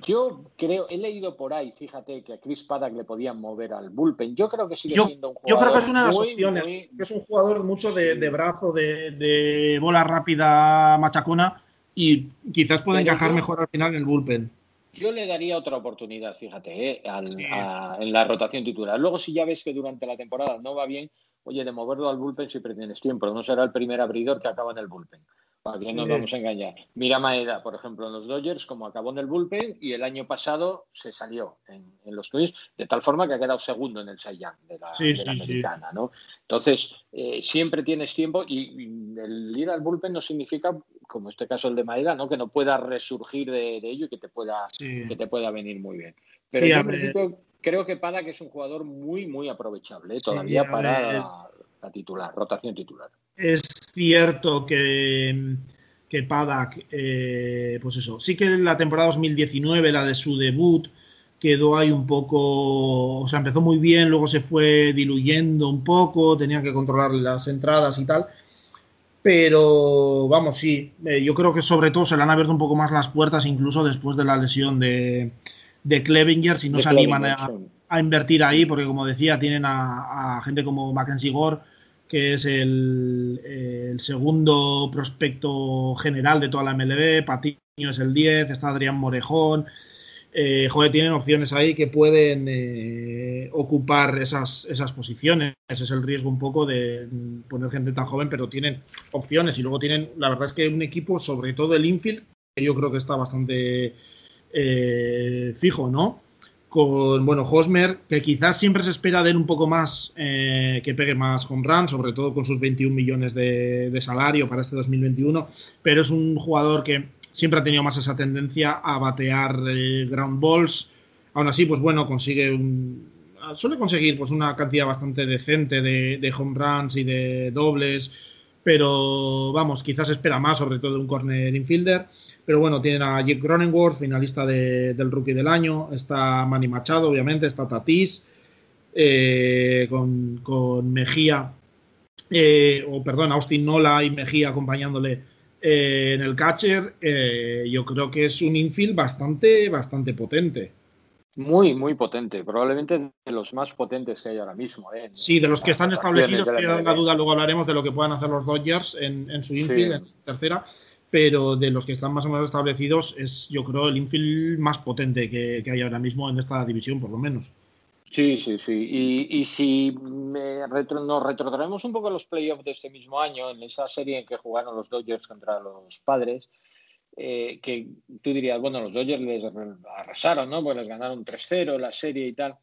yo creo, he leído por ahí, fíjate, que a Chris Paddock le podían mover al bullpen. Yo creo que sigue siendo un jugador. Yo creo que es una de las opciones. Que es un jugador mucho de, brazo, de, bola rápida machacona y quizás puede encajar mejor al final en el bullpen. Yo le daría otra oportunidad, fíjate, ¿eh? en la rotación titular. Luego, si ya ves que durante la temporada no va bien, oye, de moverlo al bullpen siempre tienes tiempo. No será el primer abridor que acaba en el bullpen. Para que no nos vamos a engañar. Mira Maeda, por ejemplo, en los Dodgers, como acabó en el bullpen y el año pasado se salió en, los Twins, de tal forma que ha quedado segundo en el Cy de la, americana, ¿no? Entonces, eh, siempre tienes tiempo y, el ir al bullpen no significa, como este caso el de Maeda, ¿no? Que no pueda resurgir de, ello y que te pueda, que te pueda venir muy bien. Pero yo, en principio, creo que Pada que es un jugador muy, muy aprovechable ¿eh? todavía para la, titular, rotación titular. Es cierto que, que Padak, eh, pues eso, sí que en la temporada 2019, la de su debut, quedó ahí un poco, o sea, empezó muy bien, luego se fue diluyendo un poco, tenía que controlar las entradas y tal. Pero vamos, sí, eh, yo creo que sobre todo se le han abierto un poco más las puertas, incluso después de la lesión de, de Clevinger, si no se animan a, invertir ahí, porque como decía, tienen a, a gente como Mackenzie Gore que es el, segundo prospecto general de toda la MLB, Patiño es el 10, está Adrián Morejón, eh, joder, tienen opciones ahí que pueden eh, ocupar esas, esas posiciones. Ese es el riesgo un poco de poner gente tan joven, pero tienen opciones y luego tienen, la verdad es que un equipo, sobre todo el infield, que yo creo que está bastante eh, fijo, ¿no? Con, bueno, Hosmer, que quizás siempre se espera de él un poco más, eh, que pegue más home run, sobre todo con sus 21 millones de, salario para este 2021, pero es un jugador que siempre ha tenido más esa tendencia a batear eh, ground balls. Aún así, pues bueno, consigue suele conseguir pues una cantidad bastante decente de, de home runs y de dobles, pero vamos, quizás espera más, sobre todo de un corner infielder. Pero bueno, tienen a Jake Cronenworth, finalista del Rookie del Año. Está Manny Machado, obviamente. Está Tatis. Eh, con, Mejía. Eh, o perdón, Austin Nola y Mejía acompañándole eh, en el catcher. yo creo que es un infield bastante, bastante potente. Muy, muy potente. Probablemente de los más potentes que hay ahora mismo. Sí, de los que están establecidos, queda la duda, luego hablaremos de lo que puedan hacer los Dodgers en, su infield, en tercera pero de los que están más o menos establecidos es, yo creo, el infield más potente que, hay ahora mismo en esta división, por lo menos. Sí, sí, sí. Y, si nos retrotraemos un poco a los playoffs de este mismo año, en esa serie en que jugaron los Dodgers contra los Padres, eh, que tú dirías, bueno, los Dodgers les arrasaron, ¿no? Pues les ganaron 3-0 la serie y tal.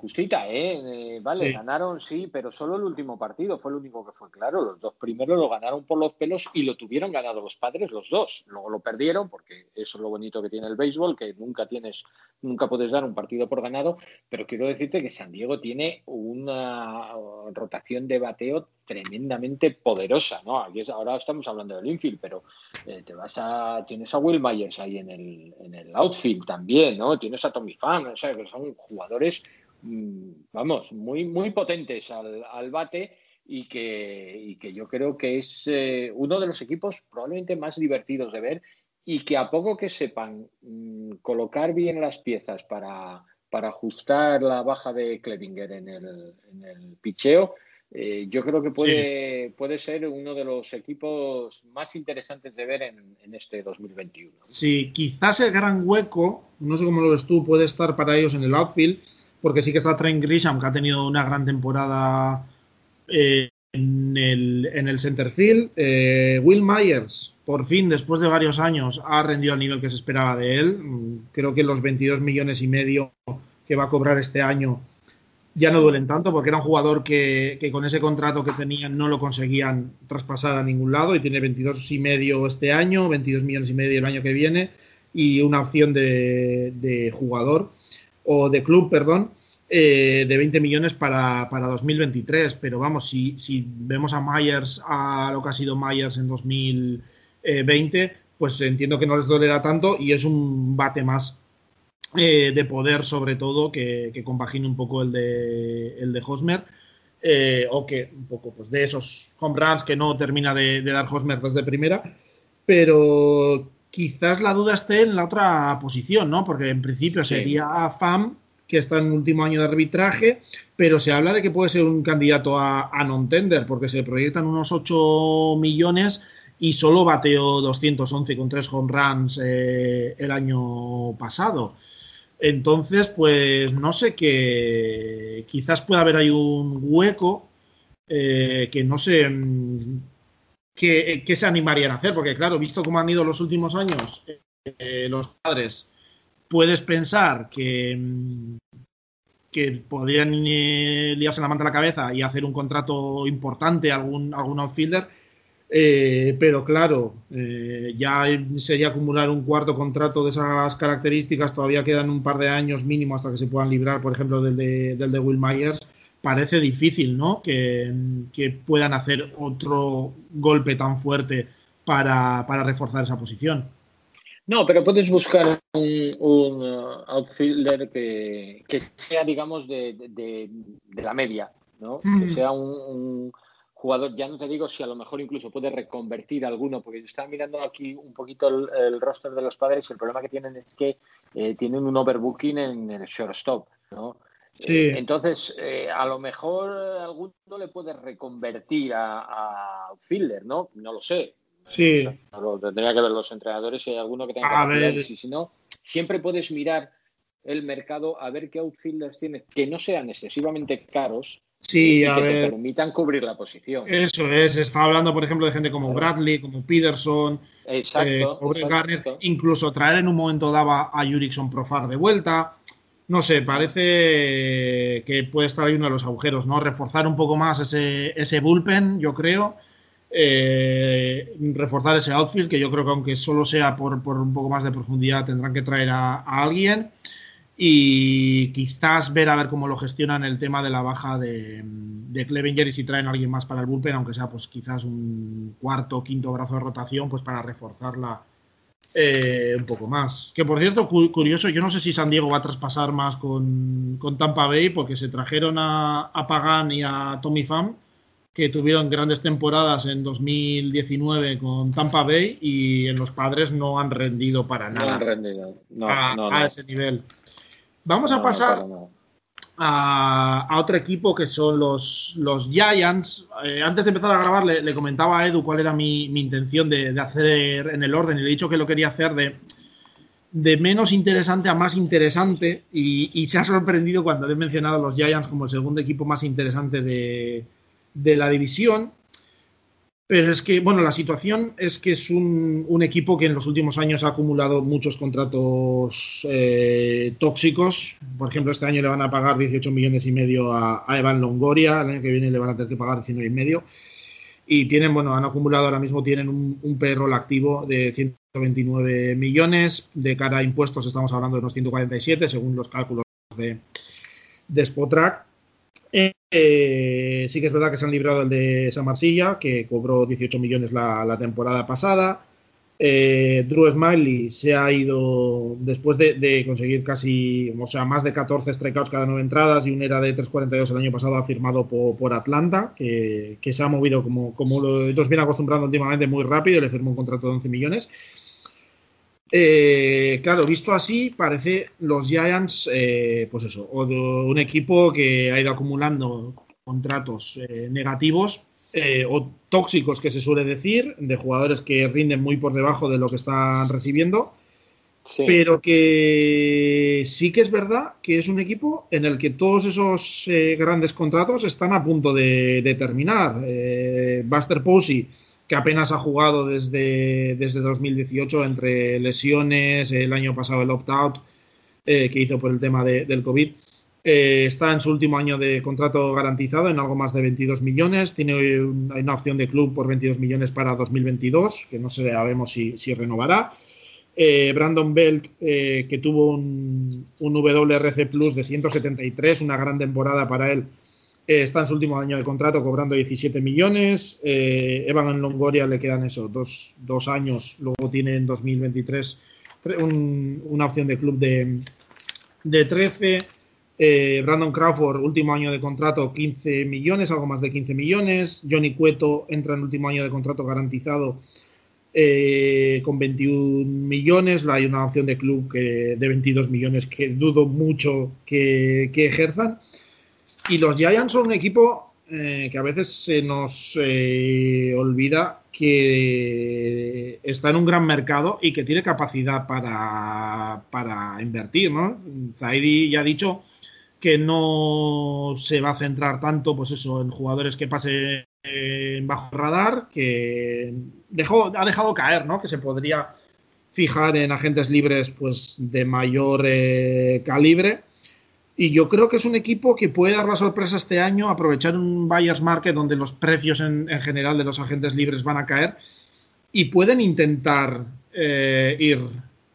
Justita, ¿eh? eh vale, ganaron, sí, pero solo el último partido fue el único que fue claro. Los dos primeros lo ganaron por los pelos y lo tuvieron ganado los padres, los dos. Luego lo perdieron, porque eso es lo bonito que tiene el béisbol, que nunca tienes, nunca puedes dar un partido por ganado. Pero quiero decirte que San Diego tiene una rotación de bateo tremendamente poderosa, ¿no? Aquí ahora estamos hablando del infield, pero eh, te vas a, tienes a Will Myers ahí en el, en el outfield también, ¿no? Tienes a Tommy Pham, o sea, que son jugadores vamos, muy, muy potentes al, bate y que, que, yo creo que es eh, uno de los equipos probablemente más divertidos de ver y que a poco que sepan mm, colocar bien las piezas para, para, ajustar la baja de Klebinger en el, en el picheo, eh, yo creo que puede, puede ser uno de los equipos más interesantes de ver en, en, este 2021. Sí, quizás el gran hueco, no sé cómo lo ves tú, puede estar para ellos en el outfield porque sí que está Trent Grisham, que ha tenido una gran temporada eh, en, el, en el. Eh, Will Myers, por fin, después de varios años, ha rendido al nivel que se esperaba de él. Creo que los 22 millones y medio que va a cobrar este año ya no duelen tanto, porque era un jugador que, con ese contrato que tenían no lo conseguían traspasar a ningún lado y tiene 22 y medio este año, 22 millones y medio el año que viene y una opción de jugador o de club, perdón, eh, de 20 millones para, 2023. Pero vamos, si, si, vemos a Myers, a lo que ha sido Myers en 2020, pues entiendo que no les dolerá tanto y es un bate más eh, de poder, sobre todo, que, que, compagine un poco el de, el de Hosmer. Eh, o que un poco pues de esos home runs que no termina de, dar Hosmer desde primera, pero quizás la duda esté en la otra posición, ¿no? Porque en principio sería FAM, que está en el último año de arbitraje, pero se habla de que puede ser un candidato a, non-tender, porque se proyectan unos 8 millones y solo bateó 211 con tres home runs eh, el año pasado. Entonces, pues no sé qué, quizás pueda haber ahí un hueco eh, que no sé qué, se animarían a hacer, porque claro, visto cómo han ido los últimos años eh, los padres, puedes pensar que, mm, que podrían liarse la manta a la cabeza y hacer un contrato importante a algún, algún outfielder eh, pero claro, eh, ya sería acumular un cuarto contrato de esas características, todavía quedan un par de años mínimo hasta que se puedan librar, por ejemplo, del de, del de Will Myers. Parece difícil, ¿no? Que, puedan hacer otro golpe tan fuerte para, reforzar esa posición. No, pero puedes buscar un, uh, outfielder que, sea, digamos, de, la media, ¿no? Que mm. sea un jugador, ya no te digo si a lo mejor incluso puede reconvertir alguno, porque yo estaba mirando aquí un poquito el, roster de los padres y el problema que tienen es que eh, tienen un overbooking en el shortstop, ¿no? Sí. Eh, entonces, eh, a lo mejor alguno le puede reconvertir a, a Fielder, ¿no? No lo sé. Sí. tendría que ver los entrenadores si hay alguno que tenga que ver. Y si no, siempre puedes mirar el mercado a ver qué outfielders tienes que no sean excesivamente caros Sí, que te permitan cubrir la posición. Eso es, estaba hablando, por ejemplo, de gente como Bradley, como Peterson, exacto, eh, Garner, incluso traer en un momento daba a Jurickson Profar de vuelta. No sé, parece que puede estar ahí uno de los agujeros, ¿no? Reforzar un poco más ese, ese bullpen, yo creo. Eh, reforzar ese outfield, que yo creo que aunque solo sea por, un poco más de profundidad, tendrán que traer a alguien y quizás ver a ver cómo lo gestionan el tema de la baja de, de Clevenger y si traen a alguien más para el bullpen, aunque sea pues quizás un cuarto o quinto brazo de rotación, pues para reforzarla eh, un poco más. Que por cierto, curioso, yo no sé si San Diego va a traspasar más con, Tampa Bay, porque se trajeron a, a, Pagan y a Tommy Pham, que tuvieron grandes temporadas en 2019 con Tampa Bay y en los padres no han rendido para nada. No han rendido, a ese nivel. Vamos a pasar a, otro equipo que son los, los Giants. Eh, antes de empezar a grabar, le, comentaba a Edu cuál era mi, intención de, hacer en el orden y le he dicho que lo quería hacer de, de menos interesante a más interesante y, se ha sorprendido cuando he mencionado a los Giants como el segundo equipo más interesante de, de la división. Pero es que, bueno, la situación es que es un, equipo que en los últimos años ha acumulado muchos contratos eh, tóxicos. Por ejemplo, este año le van a pagar 18 millones y medio a, Evan Longoria, el año que viene le van a tener que pagar 19 y medio. Y tienen, bueno, han acumulado ahora mismo, tienen un, un payroll activo de 129 millones. De cara a impuestos estamos hablando de unos 147, según los cálculos de, de Spotrack. Eh, sí que es verdad que se han librado el de San Marsilla, que cobró 18 millones la, temporada pasada. Eh, Drew Smiley se ha ido después de, conseguir casi, o sea, más de 14 strikeouts cada nueve entradas y un era de 3.42 el año pasado, ha firmado por, Atlanta, que, se ha movido como, como lo, nos viene acostumbrando últimamente muy rápido y le firmó un contrato de 11 millones. Eh, claro, visto así, parece los Giants, eh, pues eso, un equipo que ha ido acumulando contratos eh, negativos o tóxicos, que se suele decir, de jugadores que rinden muy por debajo de lo que están recibiendo, pero que sí que es verdad que es un equipo en el que todos esos grandes contratos están a punto de, de terminar. Buster Posey que apenas ha jugado desde, desde 2018 entre lesiones, el año pasado el opt-out eh, que hizo por el tema del COVID. Eh, está en su último año de contrato garantizado en algo más de 22 millones. Tiene una opción de club por 22 millones para 2022, que no sabemos si, si renovará. Eh, Brandon Belt, que tuvo un, un WRC Plus de 173, una gran temporada para él eh, está en su último año de contrato cobrando 17 millones. Eh, Evan Longoria le quedan eso, dos, dos, años. Luego tiene en 2023 una opción de club de, de 13. Eh, Brandon Crawford, último año de contrato, 15 millones, algo más de 15 millones. Johnny Cueto entra en último año de contrato garantizado con 21 millones. Hay una opción de club de 22 millones que dudo mucho que ejerzan. Y los Giants son un equipo eh, que a veces se nos eh, olvida que está en un gran mercado y que tiene capacidad para, para invertir, ¿no? Zaidi ya ha dicho que no se va a centrar tanto, pues eso, en jugadores que pasen bajo radar, que dejó, ha dejado caer, ¿no? Que se podría fijar en agentes libres, pues de mayor eh, calibre. Y yo creo que es un equipo que puede dar la sorpresa este año, aprovechar un buyer's market donde los precios en, general de los agentes libres van a caer y pueden intentar eh, ir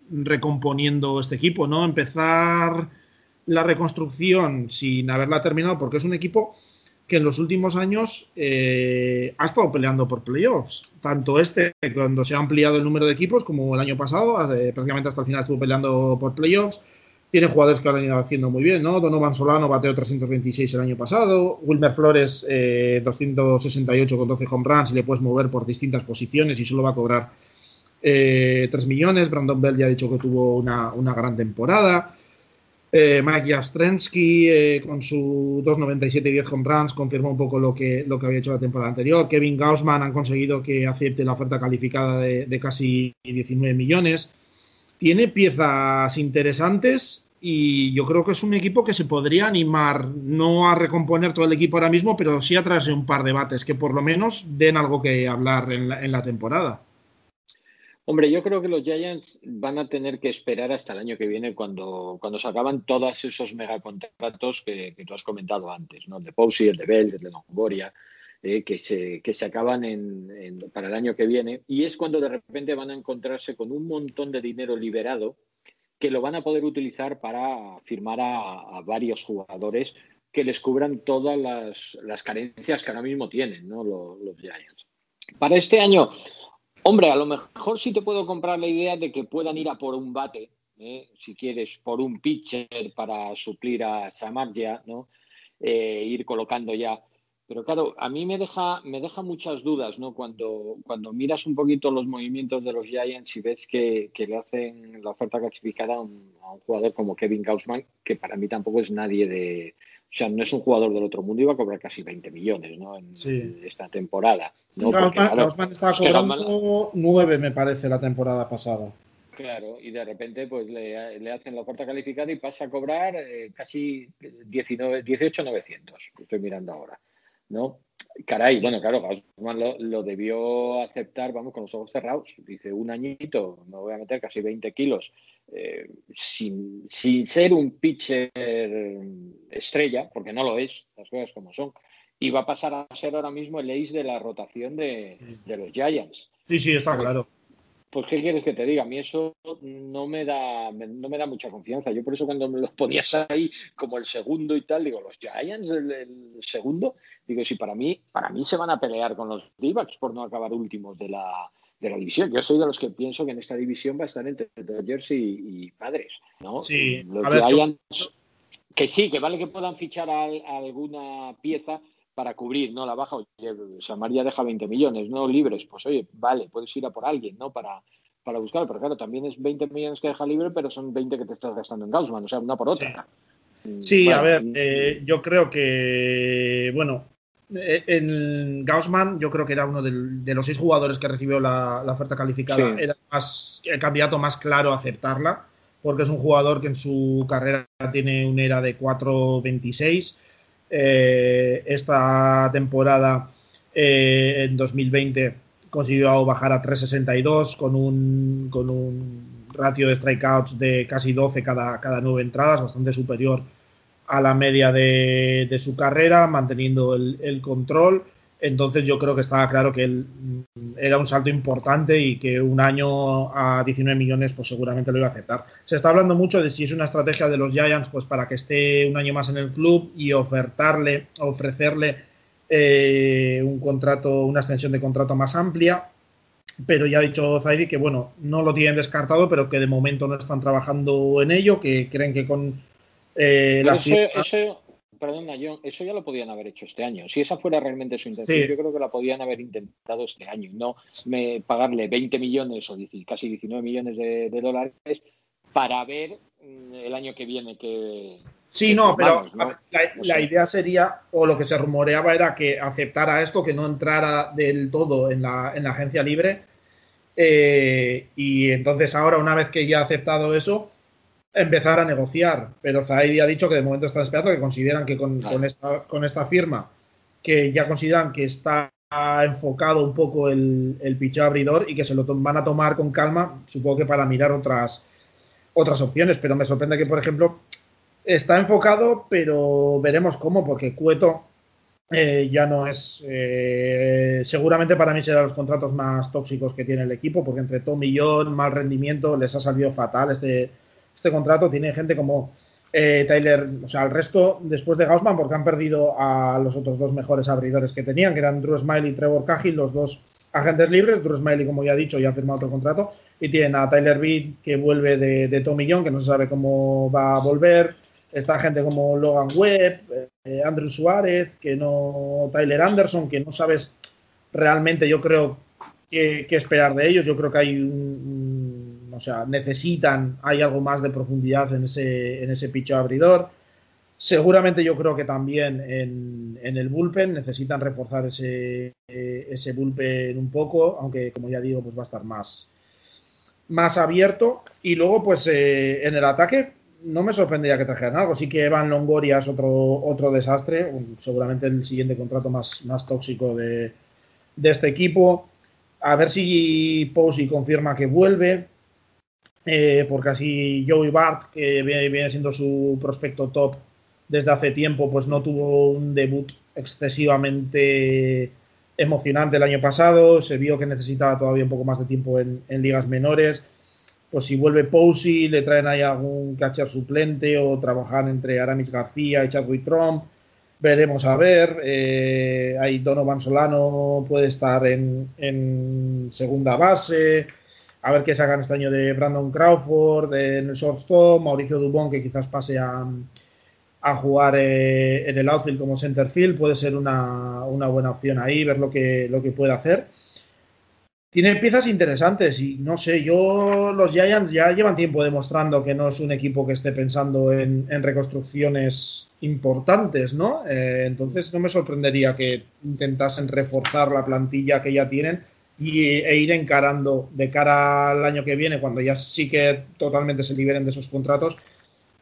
recomponiendo este equipo, ¿no? Empezar la reconstrucción sin haberla terminado, porque es un equipo que en los últimos años eh, ha estado peleando por playoffs. Tanto este, cuando se ha ampliado el número de equipos, como el año pasado, eh, prácticamente hasta el final estuvo peleando por playoffs. Tiene jugadores que han ido haciendo muy bien, ¿no? Donovan Solano bateó 326 el año pasado. Wilmer Flores, 268 eh, con 12 home runs y le puedes mover por distintas posiciones y solo va a cobrar 3 millones. Brandon Bell ya ha dicho que tuvo una, una gran temporada. Eh, Mike Jastrensky eh, con su 2.97 y 10 home runs confirmó un poco lo que, lo que había hecho la temporada anterior. Kevin Gaussman han conseguido que acepte la oferta calificada de, casi 19 millones. Tiene piezas interesantes y yo creo que es un equipo que se podría animar, no a recomponer todo el equipo ahora mismo, pero sí a traerse un par de bates que por lo menos den algo que hablar en la temporada. Hombre, yo creo que los Giants van a tener que esperar hasta el año que viene cuando, cuando se acaban todos esos megacontratos que, que tú has comentado antes, ¿no? El de Posey, el de Bell, el de Longoria, eh, que, se, que se acaban para el año que viene. Y es cuando de repente van a encontrarse con un montón de dinero liberado que lo van a poder utilizar para firmar a, varios jugadores que les cubran todas las, carencias que ahora mismo tienen ¿no? los, los Giants. Para este año Hombre, a lo mejor sí te puedo comprar la idea de que puedan ir a por un bate, ¿eh? si quieres, por un pitcher para suplir a Samarja, ¿no? Eh, ir colocando ya. Pero claro, a mí me deja, me deja muchas dudas, ¿no? Cuando, cuando miras un poquito los movimientos de los Giants y ves que, le hacen la oferta clasificada a un, a un, jugador como Kevin Gaussman, que para mí tampoco es nadie de, o sea, no es un jugador del otro mundo, iba a cobrar casi 20 millones ¿no? en, esta temporada. ¿no? estaba cobrando 9, me parece, la temporada pasada. Claro, y de repente pues le, hacen la oferta calificada y pasa a cobrar eh, casi 19, 18,900, estoy mirando ahora, ¿no? Caray, bueno, claro, Gaussman lo, debió aceptar, vamos, con los ojos cerrados. Dice, un añito, me voy a meter casi 20 kilos, eh, sin, ser un pitcher estrella, porque no lo es, las cosas como son. Y va a pasar a ser ahora mismo el ace de la rotación de, de los Giants. Sí, sí, está claro. Pues, ¿qué quieres que te diga? A mí eso no me da, no me da mucha confianza. Yo por eso cuando me los ponías ahí como el segundo y tal, digo, los Giants, el, segundo, digo, sí, para mí, para mí se van a pelear con los d por no acabar últimos de la, de la división. Yo soy de los que pienso que en esta división va a estar entre Dodgers y, Padres, ¿no? Sí, que sí, que vale que puedan fichar a alguna pieza, para cubrir, ¿no? La baja, oye, María deja 20 millones, ¿no? Libres, pues oye, vale, puedes ir a por alguien, ¿no? Para, para buscar, pero claro, también es 20 millones que deja libre, pero son 20 que te estás gastando en Gaussman, o sea, una por otra. Sí, a ver, eh, yo creo que, bueno, en Gaussman yo creo que era uno de los seis jugadores que recibió la, oferta calificada, era más, el candidato más claro a aceptarla, porque es un jugador que en su carrera tiene una era de 4.26 eh, esta temporada eh, en 2020 consiguió bajar a 3.62 con un, con un ratio de strikeouts de casi 12 cada, cada 9 entradas, bastante superior a la media de, su carrera, manteniendo el, control. Entonces yo creo que estaba claro que él era un salto importante y que un año a 19 millones pues seguramente lo iba a aceptar. Se está hablando mucho de si es una estrategia de los Giants pues para que esté un año más en el club y ofertarle, ofrecerle eh, un contrato, una extensión de contrato más amplia. Pero ya ha dicho Zaidi que bueno, no lo tienen descartado, pero que de momento no están trabajando en ello, que creen que con eh, la perdona, John, eso ya lo podían haber hecho este año. Si esa fuera realmente su intención, yo creo que la podían haber intentado este año. No me, pagarle 20 millones o casi 19 millones de, dólares para ver mm, el año que viene que, Sí, no, pero La, idea sería, o lo que se rumoreaba era que aceptara esto, que no entrara del todo en la, en la agencia libre. Eh, y entonces ahora, una vez que ya ha aceptado eso, empezar a negociar. Pero Zaidi ha dicho que de momento están esperando, que consideran que con, esta, con esta firma, que ya consideran que está enfocado un poco el, el abridor y que se lo van a tomar con calma, supongo que para mirar otras, otras opciones. Pero me sorprende que, por ejemplo, está enfocado, pero veremos cómo, porque Cueto eh, ya no es. Eh, seguramente para mí será los contratos más tóxicos que tiene el equipo, porque entre Tom y John, mal rendimiento, les ha salido fatal este, este contrato. Tiene gente como eh, Tyler, o sea, el resto después de Gaussman, porque han perdido a los otros dos mejores abridores que tenían, que eran Drew Smiley y Trevor Cahill, los dos agentes libres. Drew Smiley, como ya he dicho, ya ha firmado otro contrato. Y tienen a Tyler Beat, que vuelve de, de Tommy John, que no se sabe cómo va a volver está gente como Logan Webb, eh, Andrew Suárez, que no Tyler Anderson, que no sabes realmente, yo creo, qué, esperar de ellos. Yo creo que hay un, o sea, necesitan, hay algo más de profundidad en ese, en ese picho abridor. Seguramente yo creo que también en, el bullpen necesitan reforzar ese, ese bullpen un poco, aunque como ya digo, pues va a estar más, más abierto. Y luego, pues eh, en el ataque, no me sorprendería que trajeran algo. Sí que Evan Longoria es otro, otro desastre, seguramente el siguiente contrato más, más tóxico de, este equipo. A ver si Posey confirma que vuelve, eh, porque así Joey Bart, que viene, siendo su prospecto top desde hace tiempo, pues no tuvo un debut excesivamente emocionante el año pasado. Se vio que necesitaba todavía un poco más de tiempo en ligas menores pues si vuelve Posey, le traen ahí algún catcher suplente o trabajar entre Aramis García y Chadwick Trump. Veremos a ver. Eh, ahí Donovan Solano puede estar en, segunda base. A ver qué sacan este año de Brandon Crawford en el shortstop. Mauricio Dubón, que quizás pase a, jugar eh, en el outfield como centerfield. Puede ser una, una, buena opción ahí, ver lo que, lo que puede hacer tiene piezas interesantes y no sé, yo los Giants ya llevan tiempo demostrando que no es un equipo que esté pensando en, reconstrucciones importantes, ¿no? Eh, entonces no me sorprendería que intentasen reforzar la plantilla que ya tienen y, e ir encarando de cara al año que viene, cuando ya sí que totalmente se liberen de esos contratos,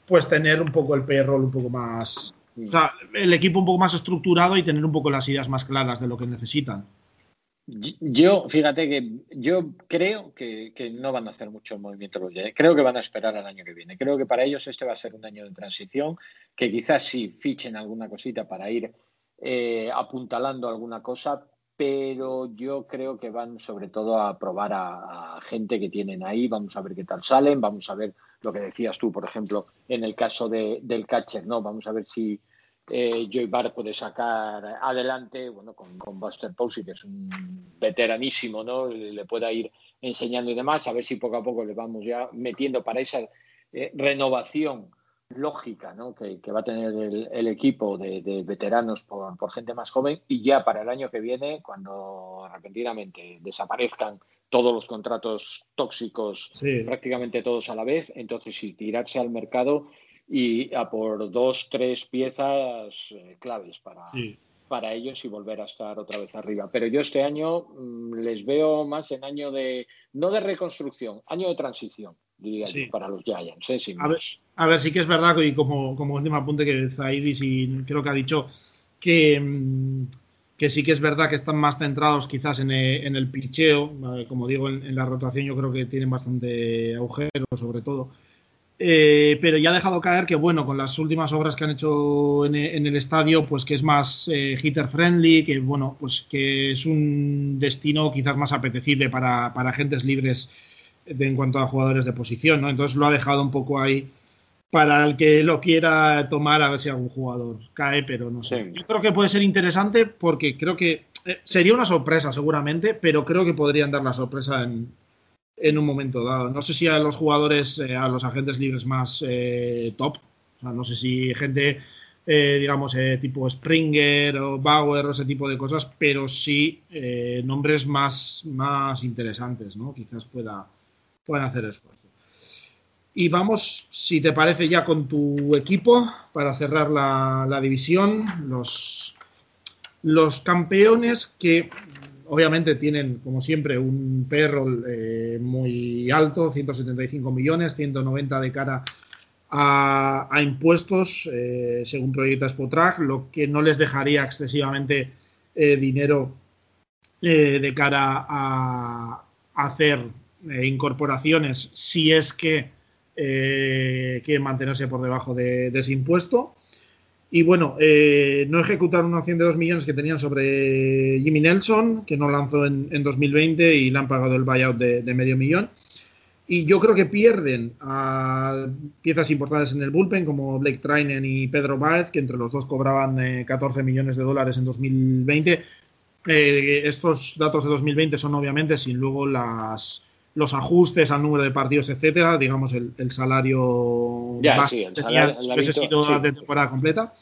pues tener un poco el payroll un poco más... O sea, el equipo un poco más estructurado y tener un poco las ideas más claras de lo que necesitan. Yo, fíjate que yo creo que, no van a hacer mucho movimiento los Giants. Creo que van a esperar al año que viene. Creo que para ellos este va a ser un año de transición, que quizás sí fichen alguna cosita para ir eh, apuntalando alguna cosa, pero yo creo que van sobre todo a probar a, gente que tienen ahí. Vamos a ver qué tal salen, vamos a ver lo que decías tú, por ejemplo, en el caso del catcher, ¿no? Vamos a ver si eh, Joey Bart puede sacar adelante, bueno, con, Buster Posey, que es un veteranísimo, ¿no? Le pueda ir enseñando y demás, a ver si poco a poco le vamos ya metiendo para esa eh, renovación lógica ¿no? que, va a tener el, equipo de, veteranos por, gente más joven y ya para el año que viene, cuando repentinamente desaparezcan todos los contratos tóxicos, prácticamente todos a la vez, entonces sí, tirarse al mercado y a por dos, tres piezas eh, claves para, para ellos y volver a estar otra vez arriba. Pero yo este año mm, les veo más en año de, no de reconstrucción, año de transición, diría yo, para los Giants. ¿eh? a, ver, a, ver, sí que es verdad, y como, como último apunte que Zaidis y creo que ha dicho que, mm, que sí que es verdad que están más centrados quizás en el, en el picheo, como digo, en, en, la rotación yo creo que tienen bastante agujero sobre todo. Eh, pero ya ha dejado caer que, bueno, con las últimas obras que han hecho en, el estadio, pues que es más eh, hitter friendly, que, bueno, pues que es un destino quizás más apetecible para, agentes libres en cuanto a jugadores de posición, ¿no? Entonces lo ha dejado un poco ahí para el que lo quiera tomar, a ver si algún jugador cae, pero no sé. Yo creo que puede ser interesante porque creo que eh, sería una sorpresa seguramente, pero creo que podrían dar la sorpresa en, en un momento dado. No sé si a los jugadores, eh, a los agentes libres más eh, top, o sea, no sé si gente, eh, digamos, tipo Springer o Bauer o ese tipo de cosas, pero sí nombres más, más interesantes, ¿no? Quizás pueda, puedan hacer esfuerzo. Y vamos, si te parece, ya con tu equipo para cerrar la, división. Los, los campeones que obviamente tienen, como siempre, un perro eh, muy alto, 175 millones, 190 de cara a, impuestos, eh, según proyecta Spotrack, lo que no les dejaría excesivamente eh, dinero de cara a, hacer incorporaciones si es que quieren mantenerse por debajo de ese impuesto. Y bueno, eh, no ejecutaron una opción de 2 millones que tenían sobre Jimmy Nelson, que no lanzó en, 2020 y le han pagado el buyout de, medio millón. Y yo creo que pierden a piezas importantes en el bullpen, como Blake Trainen y Pedro Baez, que entre los dos cobraban 14 eh, millones de dólares en 2020. Eh, estos datos de 2020 son obviamente sin luego las, los ajustes al número de partidos, etcétera, digamos el, salario más sí, el salario, hubiese sido de temporada completa.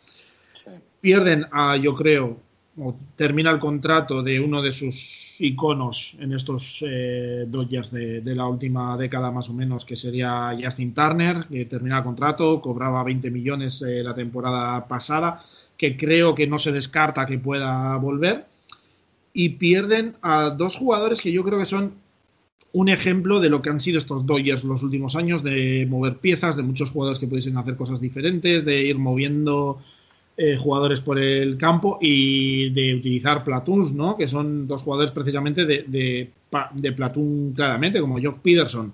Pierden a, yo creo, o termina el contrato de uno de sus iconos en estos eh, Dodgers de, la última década más o menos, que sería Justin Turner, que termina el contrato, cobraba 20 millones eh, la temporada pasada, que creo que no se descarta que pueda volver. Y pierden a dos jugadores que yo creo que son un ejemplo de lo que han sido estos Dodgers los últimos años, de mover piezas, de muchos jugadores que pudiesen hacer cosas diferentes, de ir moviendo eh, jugadores por el campo y de utilizar platoons, ¿no? Que son dos jugadores precisamente de, de, platoon claramente, como Jock Peterson,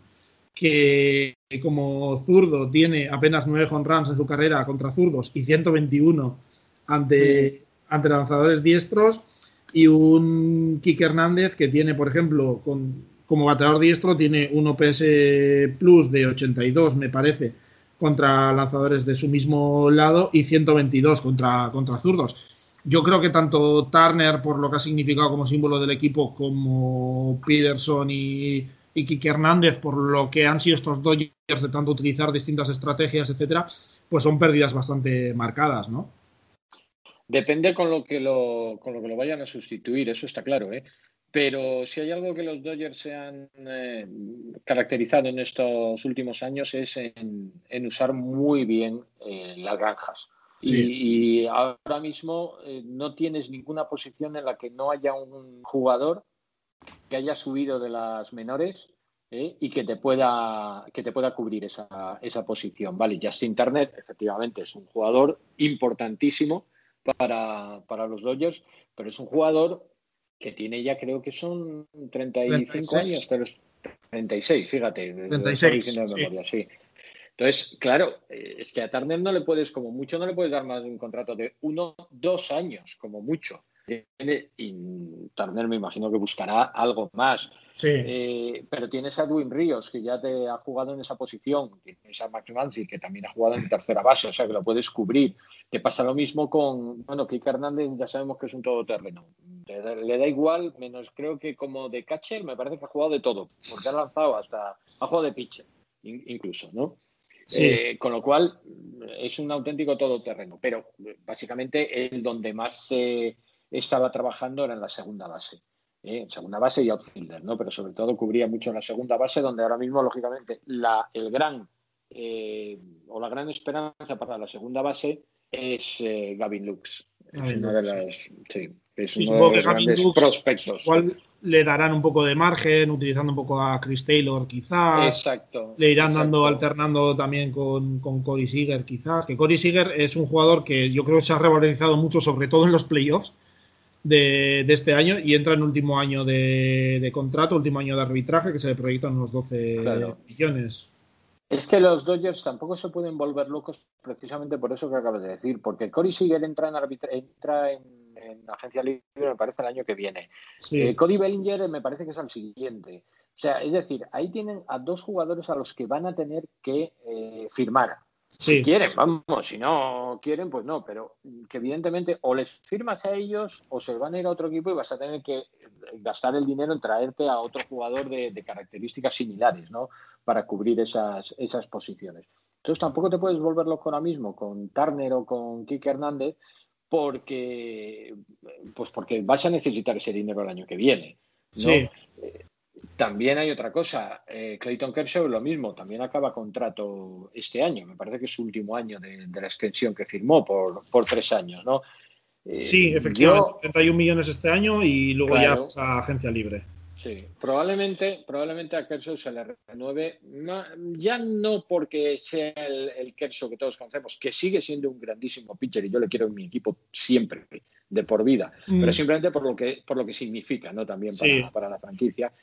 que como zurdo tiene apenas nueve home runs en su carrera contra zurdos y 121 ante, ante lanzadores diestros y un Kike Hernández que tiene, por ejemplo, con, como bateador diestro, tiene un OPS Plus de 82, me parece, contra lanzadores de su mismo lado y 122 contra, contra zurdos. Yo creo que tanto Turner, por lo que ha significado como símbolo del equipo, como Peterson y, y Hernández, por lo que han sido estos Dodgers de tanto utilizar distintas estrategias, etcétera, pues son pérdidas bastante marcadas, ¿no? Depende con lo que lo, con lo que lo vayan a sustituir, eso está claro, ¿eh? Pero si hay algo que los Dodgers se han eh, caracterizado en estos últimos años es en, usar muy bien eh, las granjas. Y, ahora mismo eh, no tienes ninguna posición en la que no haya un jugador que haya subido de las menores y que te pueda que te pueda cubrir esa, esa posición. Vale, Justin Turner efectivamente es un jugador importantísimo para, para los Dodgers, pero es un jugador que tiene ya creo que son 35 años, pero es 36, fíjate. 36. sí. sí. Entonces, claro, eh, es que a Turner no le puedes, como mucho, no le puedes dar más de un contrato de uno, dos años, como mucho. Y Turner me imagino que buscará algo más. Eh, pero tienes a Edwin Ríos, que ya te ha jugado en esa posición. Tienes a Max Manzi, que también ha jugado en tercera base, o sea que lo puedes cubrir. Te pasa lo mismo con, bueno, Kike Hernández ya sabemos que es un todoterreno. Le, le da igual, menos creo que como de catcher, me parece que ha jugado de todo, porque ha lanzado hasta, ha jugado de pitcher, incluso, ¿no? Eh, con lo cual, es un auténtico todoterreno. Pero básicamente el donde más se estaba trabajando era en la segunda base. ¿Eh? en segunda base y outfielder, ¿no? Pero sobre todo cubría mucho en la segunda base, donde ahora mismo, lógicamente, la, el gran eh, o la gran esperanza para la segunda base es eh, Gavin Lux. Es uno de, las, sí, es uno de los grandes Lux, prospectos. Igual le darán un poco de margen, utilizando un poco a Chris Taylor, quizás. Exacto. Le irán dando, alternando también con, con Corey Seager, quizás. Que Corey Seager es un jugador que yo creo que se ha revalorizado mucho, sobre todo en los playoffs de, este año y entra en último año de, contrato, último año de arbitraje, que se le proyectan unos 12 millones. Es que los Dodgers tampoco se pueden volver locos precisamente por eso que acabas de decir, porque Corey Seager entra en, entra en, agencia libre, me parece, el año que viene. Eh, Cody Bellinger me parece que es al siguiente. O sea, es decir, ahí tienen a dos jugadores a los que van a tener que eh, firmar. Si quieren, vamos, si no quieren, pues no, pero que evidentemente o les firmas a ellos o se van a ir a otro equipo y vas a tener que gastar el dinero en traerte a otro jugador de, características similares, ¿no? Para cubrir esas, esas posiciones. Entonces tampoco te puedes volver loco ahora mismo con Turner o con Kike Hernández porque, pues porque vas a necesitar ese dinero el año que viene. ¿no? Eh, También hay otra cosa. Eh, Clayton Kershaw lo mismo, también acaba contrato este año. Me parece que es su último año de, la extensión que firmó por, por tres años, ¿no? Eh, sí, efectivamente, 31 millones este año y luego ya a agencia libre. Sí, probablemente, probablemente a Kershaw se le renueve, ya no porque sea el, el Kershaw que todos conocemos, que sigue siendo un grandísimo pitcher y yo le quiero en mi equipo siempre, de por vida, mm. pero simplemente por lo que, por lo que significa, ¿no? También para, para la franquicia,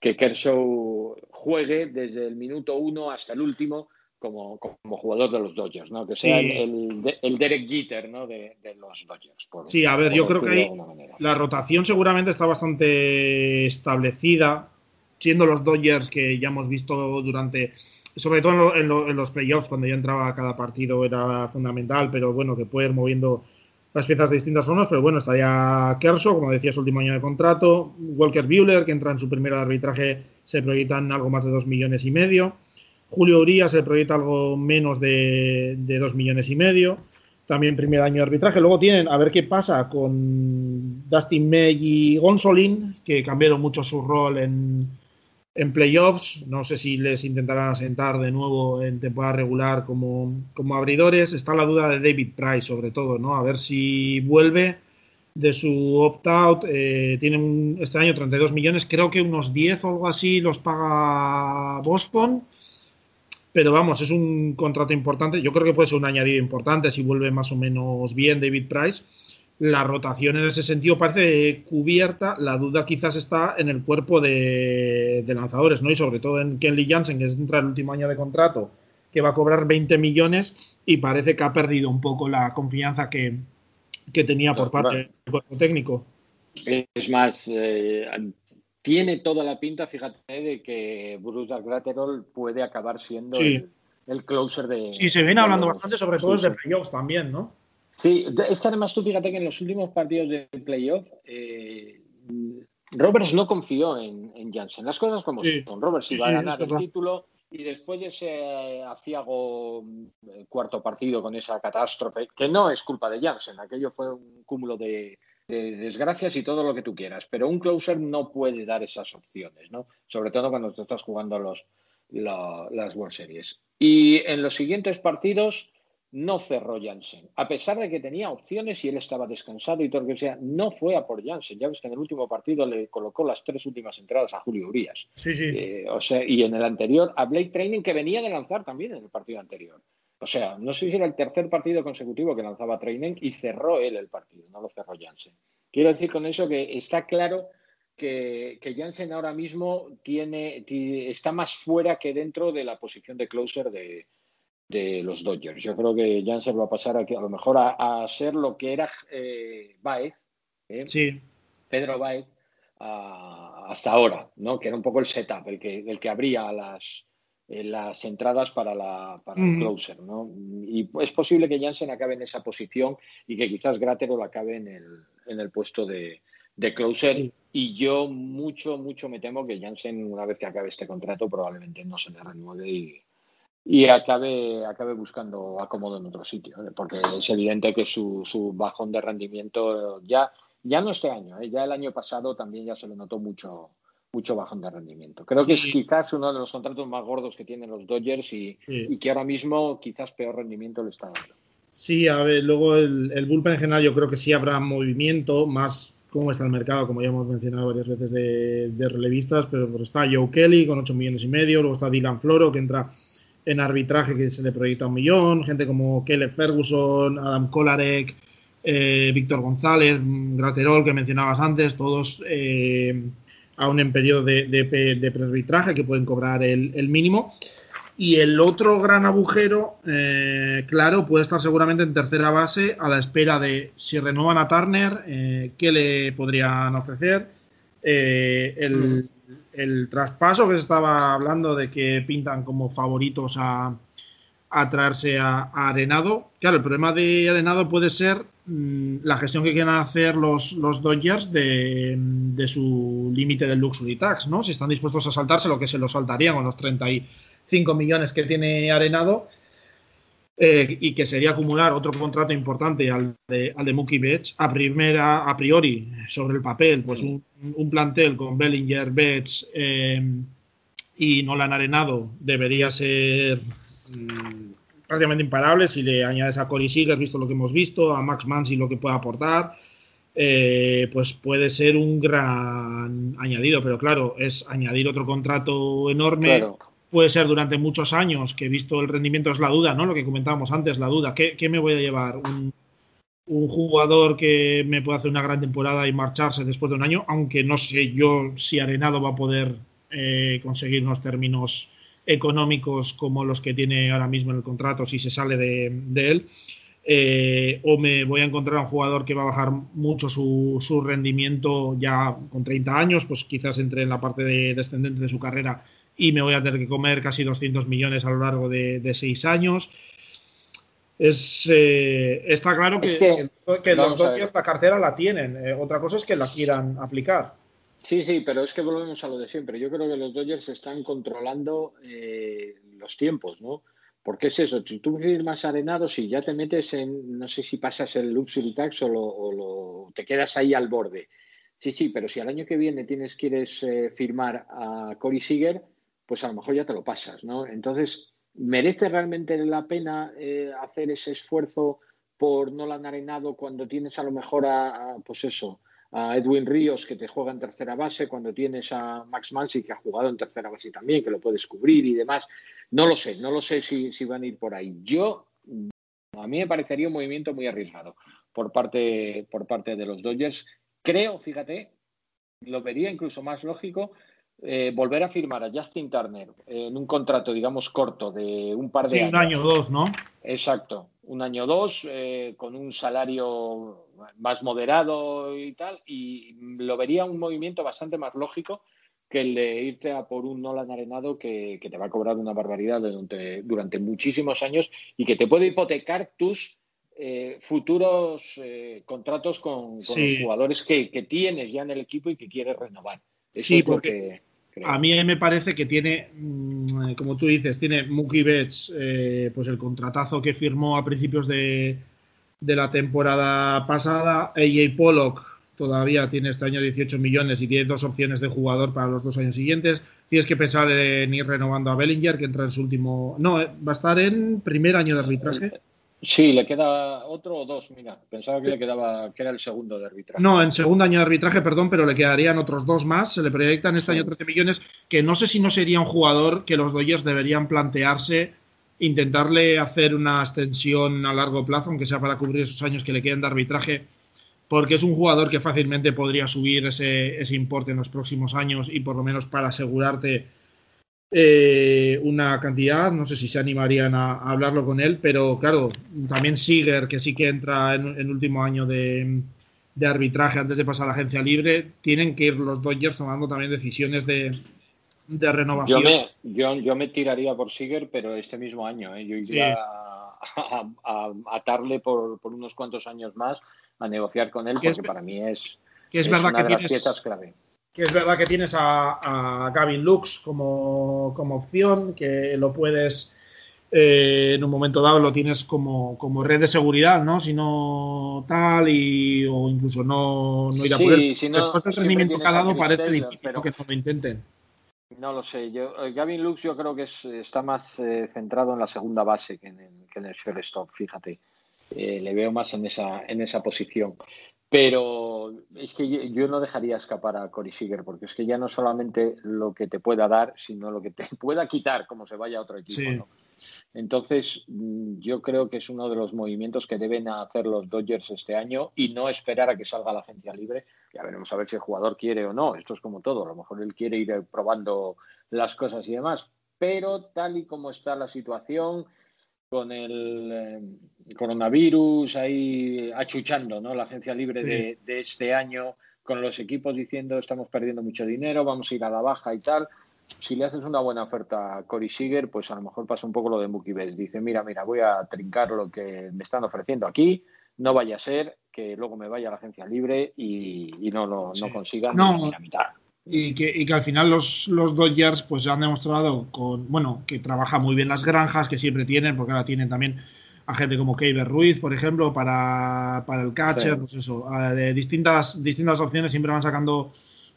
que Kershaw juegue desde el minuto uno hasta el último como, como jugador de los Dodgers, ¿no? Que sea el, el, Derek Jeter, ¿no? De, los Dodgers. sí, a ver, yo creo que ahí la rotación seguramente está bastante establecida, siendo los Dodgers que ya hemos visto durante, sobre todo en, en los playoffs, cuando ya entraba cada partido era fundamental, pero bueno, que puede ir moviendo las piezas de distintas formas, pero bueno, estaría Kershaw, como decía, su último año de contrato, Walker Buehler, que entra en su primer arbitraje, se proyectan algo más de dos millones y medio, Julio Urias se proyecta algo menos de, de 2 millones y medio, también primer año de arbitraje. Luego tienen, a ver qué pasa con Dustin May y Gonsolin, que cambiaron mucho su rol en, en playoffs. No sé si les intentarán asentar de nuevo en temporada regular como, como abridores. Está la duda de David Price, sobre todo, ¿no? A ver si vuelve de su opt-out. Eh, tienen este año 32 millones, creo que unos 10 o algo así los paga Boston. Pero vamos, es un contrato importante. Yo creo que puede ser un añadido importante si vuelve más o menos bien David Price la rotación en ese sentido parece cubierta. La duda quizás está en el cuerpo de, lanzadores, ¿no? Y sobre todo en Kenley Jansen, que entra el último año de contrato, que va a cobrar 20 millones y parece que ha perdido un poco la confianza que, tenía por parte del cuerpo técnico. Es más, eh, tiene toda la pinta, fíjate, de que Bruce Gratterall puede acabar siendo el, closer de. Sí, se viene hablando bastante, sobre todo desde playoffs también, ¿no? Sí, es que además tú fíjate que en los últimos partidos del playoff, eh, Roberts no confió en, en Janssen. Las cosas como son. Roberts iba a ganar el título y después de ese aciago eh, cuarto partido con esa catástrofe, que no es culpa de Janssen, aquello fue un cúmulo de, desgracias y todo lo que tú quieras, pero un closer no puede dar esas opciones, ¿no? Sobre todo cuando te estás jugando los, las World Series. Y en los siguientes partidos no cerró Jansen, a pesar de que tenía opciones y él estaba descansado y todo lo que sea, no fue a por Jansen. Ya ves que en el último partido le colocó las tres últimas entradas a Julio Urias. Sí, sí. Eh, o sea, y en el anterior a Blake Training que venía de lanzar también en el partido anterior. O sea, no sé si era el tercer partido consecutivo que lanzaba Training y cerró él el partido, no lo cerró Jansen. Quiero decir con eso que está claro que, que Jansen ahora mismo tiene, está más fuera que dentro de la posición de closer de, de los Dodgers. Yo creo que Janssen va a pasar a, a lo mejor a, ser lo que era eh, Baez, ¿eh? sí. Pedro Baez, hasta ahora, ¿no? que era un poco el setup, el que, el que abría las, eh, las entradas para, la, para el closer. ¿no? Y es posible que Janssen acabe en esa posición y que quizás Gratero acabe en el, en el puesto de, de closer. Y yo mucho, mucho me temo que Janssen, una vez que acabe este contrato, probablemente no se le renueve y, y acabe, acabe buscando acomodo en otro sitio, ¿eh? porque es evidente que su, su, bajón de rendimiento ya, ya no este año, ¿eh? ya el año pasado también ya se le notó mucho, mucho bajón de rendimiento. Creo que es quizás uno de los contratos más gordos que tienen los Dodgers y, y, que ahora mismo quizás peor rendimiento le está dando. Sí, a ver, luego el, el bullpen en general yo creo que sí habrá movimiento, más cómo está el mercado, como ya hemos mencionado varias veces de, de relevistas, pero pues está Joe Kelly con 8 millones y medio, luego está Dylan Floro que entra en arbitraje que se le proyecta un millón, gente como Caleb Ferguson, Adam Kolarek, eh, Víctor González, Graterol, que mencionabas antes, todos eh, aún en periodo de, de, prearbitraje que pueden cobrar el, mínimo. Y el otro gran agujero, eh, claro, puede estar seguramente en tercera base a la espera de si renuevan a Turner, qué le podrían ofrecer. el, el traspaso que se estaba hablando de que pintan como favoritos a, traerse a, Arenado. Claro, el problema de Arenado puede ser mm, la gestión que quieran hacer los, los Dodgers de, su límite del Luxury Tax, ¿no? Si están dispuestos a saltarse lo que se lo saltarían con los 35 millones que tiene Arenado. Eh, y que sería acumular otro contrato importante al de, al de Mookie Betts, a primera, a priori, sobre el papel, pues un, un plantel con Bellinger, Betts eh, y Nolan Arenado debería ser mmm, prácticamente imparable si le añades a Corey Seager, visto lo que hemos visto, a Max Mansi lo que puede aportar, eh, pues puede ser un gran añadido, pero claro, es añadir otro contrato enorme. Claro puede ser durante muchos años, que he visto el rendimiento es la duda, ¿no? Lo que comentábamos antes, la duda. ¿Qué, me voy a llevar? Un, jugador que me pueda hacer una gran temporada y marcharse después de un año, aunque no sé yo si Arenado va a poder eh, conseguir unos términos económicos como los que tiene ahora mismo en el contrato si se sale de, él. Eh, o me voy a encontrar un jugador que va a bajar mucho su, su, rendimiento ya con 30 años, pues quizás entre en la parte de descendente de su carrera y me voy a tener que comer casi 200 millones a lo largo de, de seis años. Es, eh, está claro que, es que, que los Dodgers la cartera la tienen. Eh, otra cosa es que la quieran aplicar. Sí, sí, pero es que volvemos a lo de siempre. Yo creo que los Dodgers están controlando eh, los tiempos, ¿no? Porque es eso, si tú firmas arenado, si ya te metes en, no sé si pasas el luxury tax o, lo, o lo, te quedas ahí al borde. Sí, sí, pero si al año que viene tienes, quieres eh, firmar a Corey Seager, pues a lo mejor ya te lo pasas, ¿no? Entonces, ¿merece realmente la pena eh, hacer ese esfuerzo por no han Arenado cuando tienes a lo mejor a, a, pues eso, a Edwin Ríos que te juega en tercera base, cuando tienes a Max Mansi que ha jugado en tercera base también, que lo puedes cubrir y demás? No lo sé, no lo sé si, si van a ir por ahí. Yo, a mí me parecería un movimiento muy arriesgado por parte, por parte de los Dodgers. Creo, fíjate, lo vería incluso más lógico eh, volver a firmar a Justin Turner en un contrato, digamos, corto de un par de sí, años. un año o dos, ¿no? Exacto, un año o dos, eh, con un salario más moderado y tal, y lo vería un movimiento bastante más lógico que el de irte a por un Nolan Arenado que, que te va a cobrar una barbaridad durante, durante, muchísimos años y que te puede hipotecar tus eh, futuros eh, contratos con, con sí. los jugadores que, que, tienes ya en el equipo y que quieres renovar. Eso sí, es porque Creo. A mí me parece que tiene, mmm, como tú dices, tiene Mookie Betts, eh, pues el contratazo que firmó a principios de, de la temporada pasada. AJ Pollock todavía tiene este año 18 millones y tiene dos opciones de jugador para los dos años siguientes. Tienes que pensar en ir renovando a Bellinger, que entra en su último. No, eh, va a estar en primer año de arbitraje. Sí, le queda otro o dos, mira. Pensaba que le quedaba, que era el segundo de arbitraje. No, en segundo año de arbitraje, perdón, pero le quedarían otros dos más. Se le proyectan este sí. año 13 millones, que no sé si no sería un jugador que los Dodgers deberían plantearse, intentarle hacer una extensión a largo plazo, aunque sea para cubrir esos años que le queden de arbitraje, porque es un jugador que fácilmente podría subir ese, ese importe en los próximos años y por lo menos para asegurarte eh, una cantidad, no sé si se animarían a, a, hablarlo con él, pero claro, también Siger, que sí que entra en el último año de, de, arbitraje antes de pasar a la agencia libre, tienen que ir los Dodgers tomando también decisiones de, de renovación. Yo me, yo, yo me, tiraría por Siger, pero este mismo año, ¿eh? yo iría sí. a, a, atarle por, por, unos cuantos años más a negociar con él, porque es, para mí es, que es, es verdad una que de las tienes, piezas clave que es verdad que tienes a, a Gavin Lux como, como, opción, que lo puedes eh, en un momento dado lo tienes como, como, red de seguridad, ¿no? Si no tal, y, o incluso no, no ir a sí, por él. Si no, Después del rendimiento que ha dado, parece difícil pero... que no lo intenten. No lo sé. Yo, eh, Gavin Lux yo creo que es, está más eh, centrado en la segunda base que en el, que en el shortstop, fíjate. Eh, le veo más en esa, en esa posición. Pero es que yo no dejaría escapar a Corey Seager, porque es que ya no solamente lo que te pueda dar, sino lo que te pueda quitar, como se vaya a otro equipo. Sí. ¿no? Entonces, mm, yo creo que es uno de los movimientos que deben hacer los Dodgers este año y no esperar a que salga la agencia libre. Ya veremos a ver si el jugador quiere o no. Esto es como todo. A lo mejor él quiere ir probando las cosas y demás. Pero tal y como está la situación, con el eh, coronavirus ahí achuchando ¿no? la agencia libre sí. de, de, este año, con los equipos diciendo estamos perdiendo mucho dinero, vamos a ir a la baja y tal. Si le haces una buena oferta a Corey Seager, pues a lo mejor pasa un poco lo de Mookie Betts. Dice, mira, mira, voy a trincar lo que me están ofreciendo aquí, no vaya a ser que luego me vaya a la agencia libre y, y no, no, sí. no consiga no. ni la mitad y que, y que, al final los, los Dodgers pues han demostrado con bueno que trabaja muy bien las granjas que siempre tienen porque ahora tienen también a gente como Keiber Ruiz, por ejemplo, para, para el catcher, pues eso, de distintas, distintas opciones siempre van sacando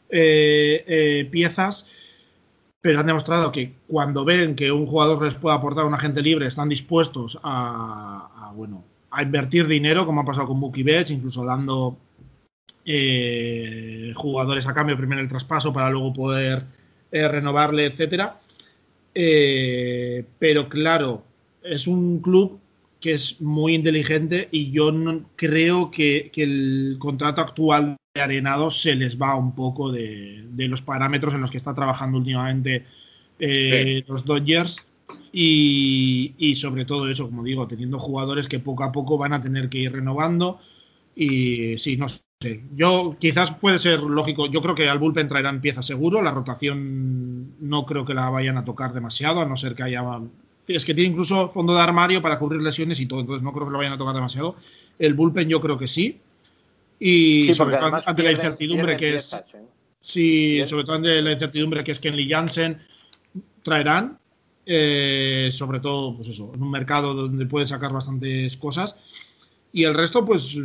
eh, eh, piezas, pero han demostrado que cuando ven que un jugador les puede aportar un agente libre, están dispuestos a, bueno, a invertir dinero, como ha pasado con Mookie Betts, incluso dando eh, jugadores a cambio primero el traspaso para luego poder renovarle, etcétera. pero claro, es un club que es muy inteligente y yo no, creo que, el contrato actual de Arenado se les va un poco de, los parámetros en los que está trabajando últimamente eh, los Dodgers y, sobre todo eso, como digo, teniendo jugadores que poco a poco van a tener que ir renovando y sí, no sé. Yo quizás puede ser lógico, yo creo que al bullpen traerán piezas seguro, la rotación no creo que la vayan a tocar demasiado, a no ser que haya es que tiene incluso fondo de armario para cubrir lesiones y todo, entonces no creo que lo vayan a tocar demasiado. El bullpen yo creo que sí. Y sobre todo ante la incertidumbre que es... ¿eh? Sí, sobre todo ante la incertidumbre que es Kenley Jansen traerán, eh, sobre todo, pues eso, en un mercado donde pueden sacar bastantes cosas. Y el resto, pues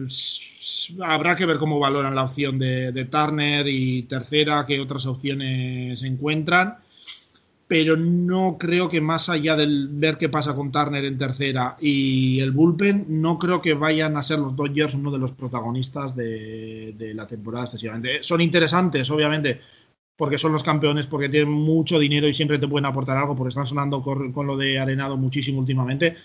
habrá que ver cómo valoran la opción de, de Turner y tercera, qué otras opciones encuentran pero no creo que más allá del ver qué pasa con Turner en tercera y el bullpen, no creo que vayan a ser los Dodgers uno de los protagonistas de, la temporada excesivamente. Son interesantes, obviamente, porque son los campeones, porque tienen mucho dinero y siempre te pueden aportar algo, porque están sonando con, lo de Arenado muchísimo últimamente,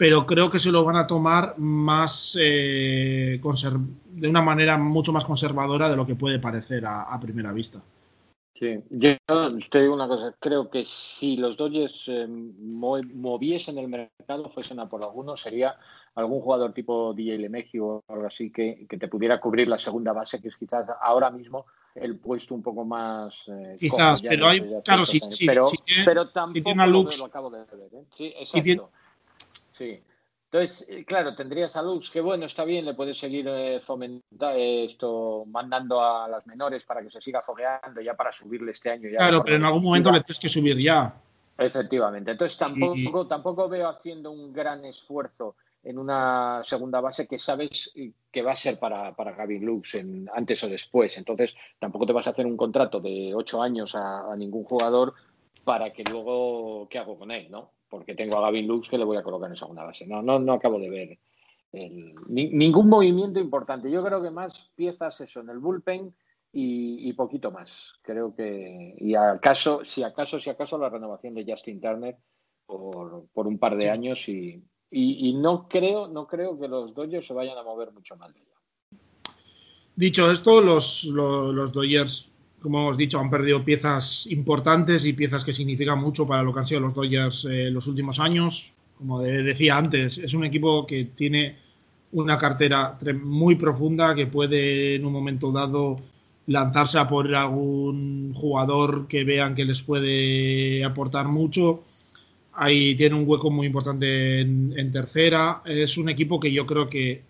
pero creo que se lo van a tomar más eh, de una manera mucho más conservadora de lo que puede parecer a primera vista. Sí, yo te digo una cosa, creo que si los Dodgers eh, moviesen el mercado, fuesen a por alguno, sería algún jugador tipo DJ LeMahieu o algo así que, te pudiera cubrir la segunda base, que es quizás ahora mismo el puesto un poco más... Eh, quizás, pero hay... Claro, sí, sí, pero, sí, pero tampoco lo acabo de ver. ¿eh? Sí, exacto. Sí. Entonces, eh, claro, tendrías a Lux, que bueno, está bien, le puedes seguir eh, fomentando eh, esto, mandando a las menores para que se siga fogueando ya para subirle este año. claro, pero en algún momento le tienes que subir ya. Efectivamente. Entonces tampoco, tampoco veo haciendo un gran esfuerzo en una segunda base que sabes que va a ser para, para Gavin Lux en, antes o después. Entonces tampoco te vas a hacer un contrato de ocho años a, a ningún jugador para que luego, ¿qué hago con él? ¿no? Porque tengo a Gavin Lux que le voy a colocar en segunda base. No, no, no acabo de ver ningún movimiento importante. Yo creo que más piezas eso en el bullpen y, poquito más. Creo que y acaso, si acaso, si acaso la renovación de Justin Turner por, un par de años y, y, no creo, no creo que los Dodgers se vayan a mover mucho más de ella. Dicho esto, los, los, los Dodgers como hemos dicho, han perdido piezas importantes y piezas que significan mucho para lo que han sido los Dodgers eh, los últimos años. Como decía antes, es un equipo que tiene una cartera muy profunda que puede en un momento dado lanzarse a por algún jugador que vean que les puede aportar mucho. Ahí tiene un hueco muy importante en tercera. Es un equipo que yo creo que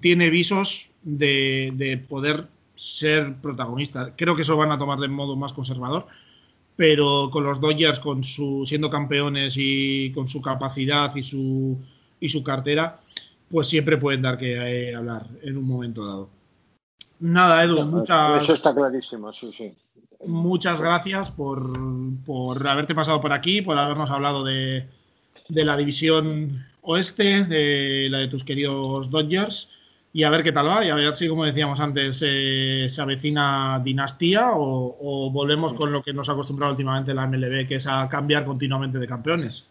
tiene visos de poder ser protagonista. Creo que eso van a tomar de modo más conservador, pero con los Dodgers, con su siendo campeones y con su capacidad y su y su cartera, pues siempre pueden dar que eh, hablar en un momento dado. Nada, Edu, muchas. Eso está clarísimo, sí, sí. Muchas gracias por, por haberte pasado por aquí, por habernos hablado de, de la división oeste, de la de tus queridos Dodgers y a ver qué tal va y a ver si, como decíamos antes, se avecina dinastía o, volvemos con lo que nos ha acostumbrado últimamente la MLB, que es a cambiar continuamente de campeones.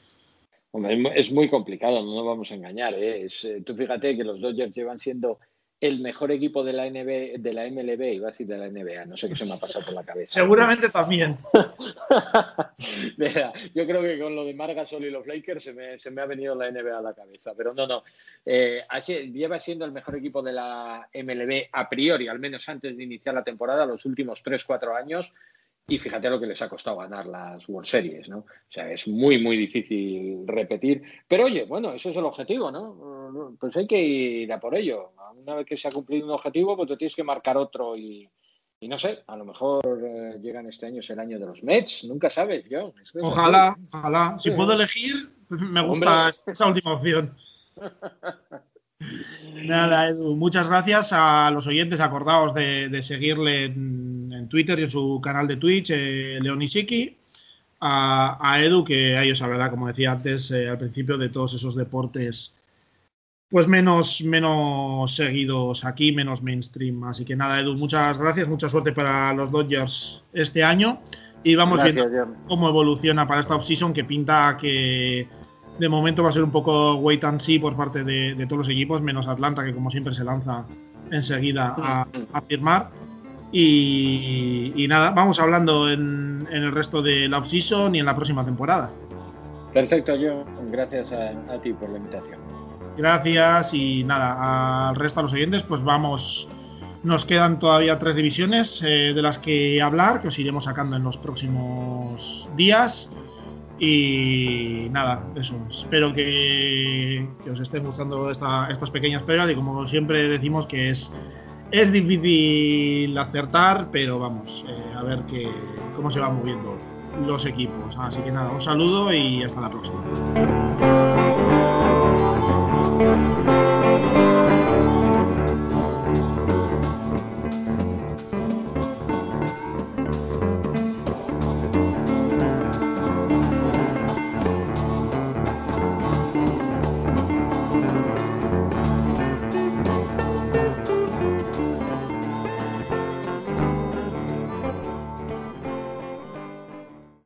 es muy complicado, no nos vamos a engañar. ¿eh? Eh, tú fíjate que los Dodgers llevan siendo el mejor equipo de la NBA, de la MLB, iba a decir de la NBA, no sé qué se me ha pasado por la cabeza. Seguramente también. yo creo que con lo de Margasol y los Lakers se me, se me, ha venido la NBA a la cabeza, pero no, no. Eh, así, lleva siendo el mejor equipo de la MLB a priori, al menos antes de iniciar la temporada, los últimos 3-4 años, y fíjate lo que les ha costado ganar las World Series, ¿no? O sea, es muy, muy difícil repetir. Pero oye, bueno, eso es el objetivo, ¿no? Pues hay que ir a por ello. Una vez que se ha cumplido un objetivo, pues tú tienes que marcar otro y, no sé, a lo mejor eh, llegan este año, es el año de los Mets, nunca sabes, yo. Ojalá, ojalá. Si puedo elegir, me gusta esa última opción. Nada, Edu, muchas gracias a los oyentes. Acordaos de, seguirle en, Twitter y en su canal de Twitch, eh, Leonisiki. A, Edu, que a ellos hablará, como decía antes eh, al principio, de todos esos deportes pues menos, menos seguidos aquí, menos mainstream. Así que nada, Edu, muchas gracias, mucha suerte para los Dodgers este año. Y vamos viendo cómo evoluciona para esta offseason, que pinta que de momento va a ser un poco wait and see por parte de, todos los equipos, menos Atlanta, que como siempre se lanza enseguida a, firmar. Y, nada, vamos hablando en, el resto de la offseason y en la próxima temporada. Perfecto, yo. Gracias a, ti por la invitación. Gracias y nada, al resto de los oyentes, pues vamos. Nos quedan todavía tres divisiones eh, de las que hablar, que os iremos sacando en los próximos días. Y nada, eso. Espero que, os estén gustando estas pequeñas pruebas y como siempre decimos que es, es difícil acertar, pero vamos, eh, a ver que, cómo se van moviendo los equipos. Así que nada, un saludo y hasta la próxima.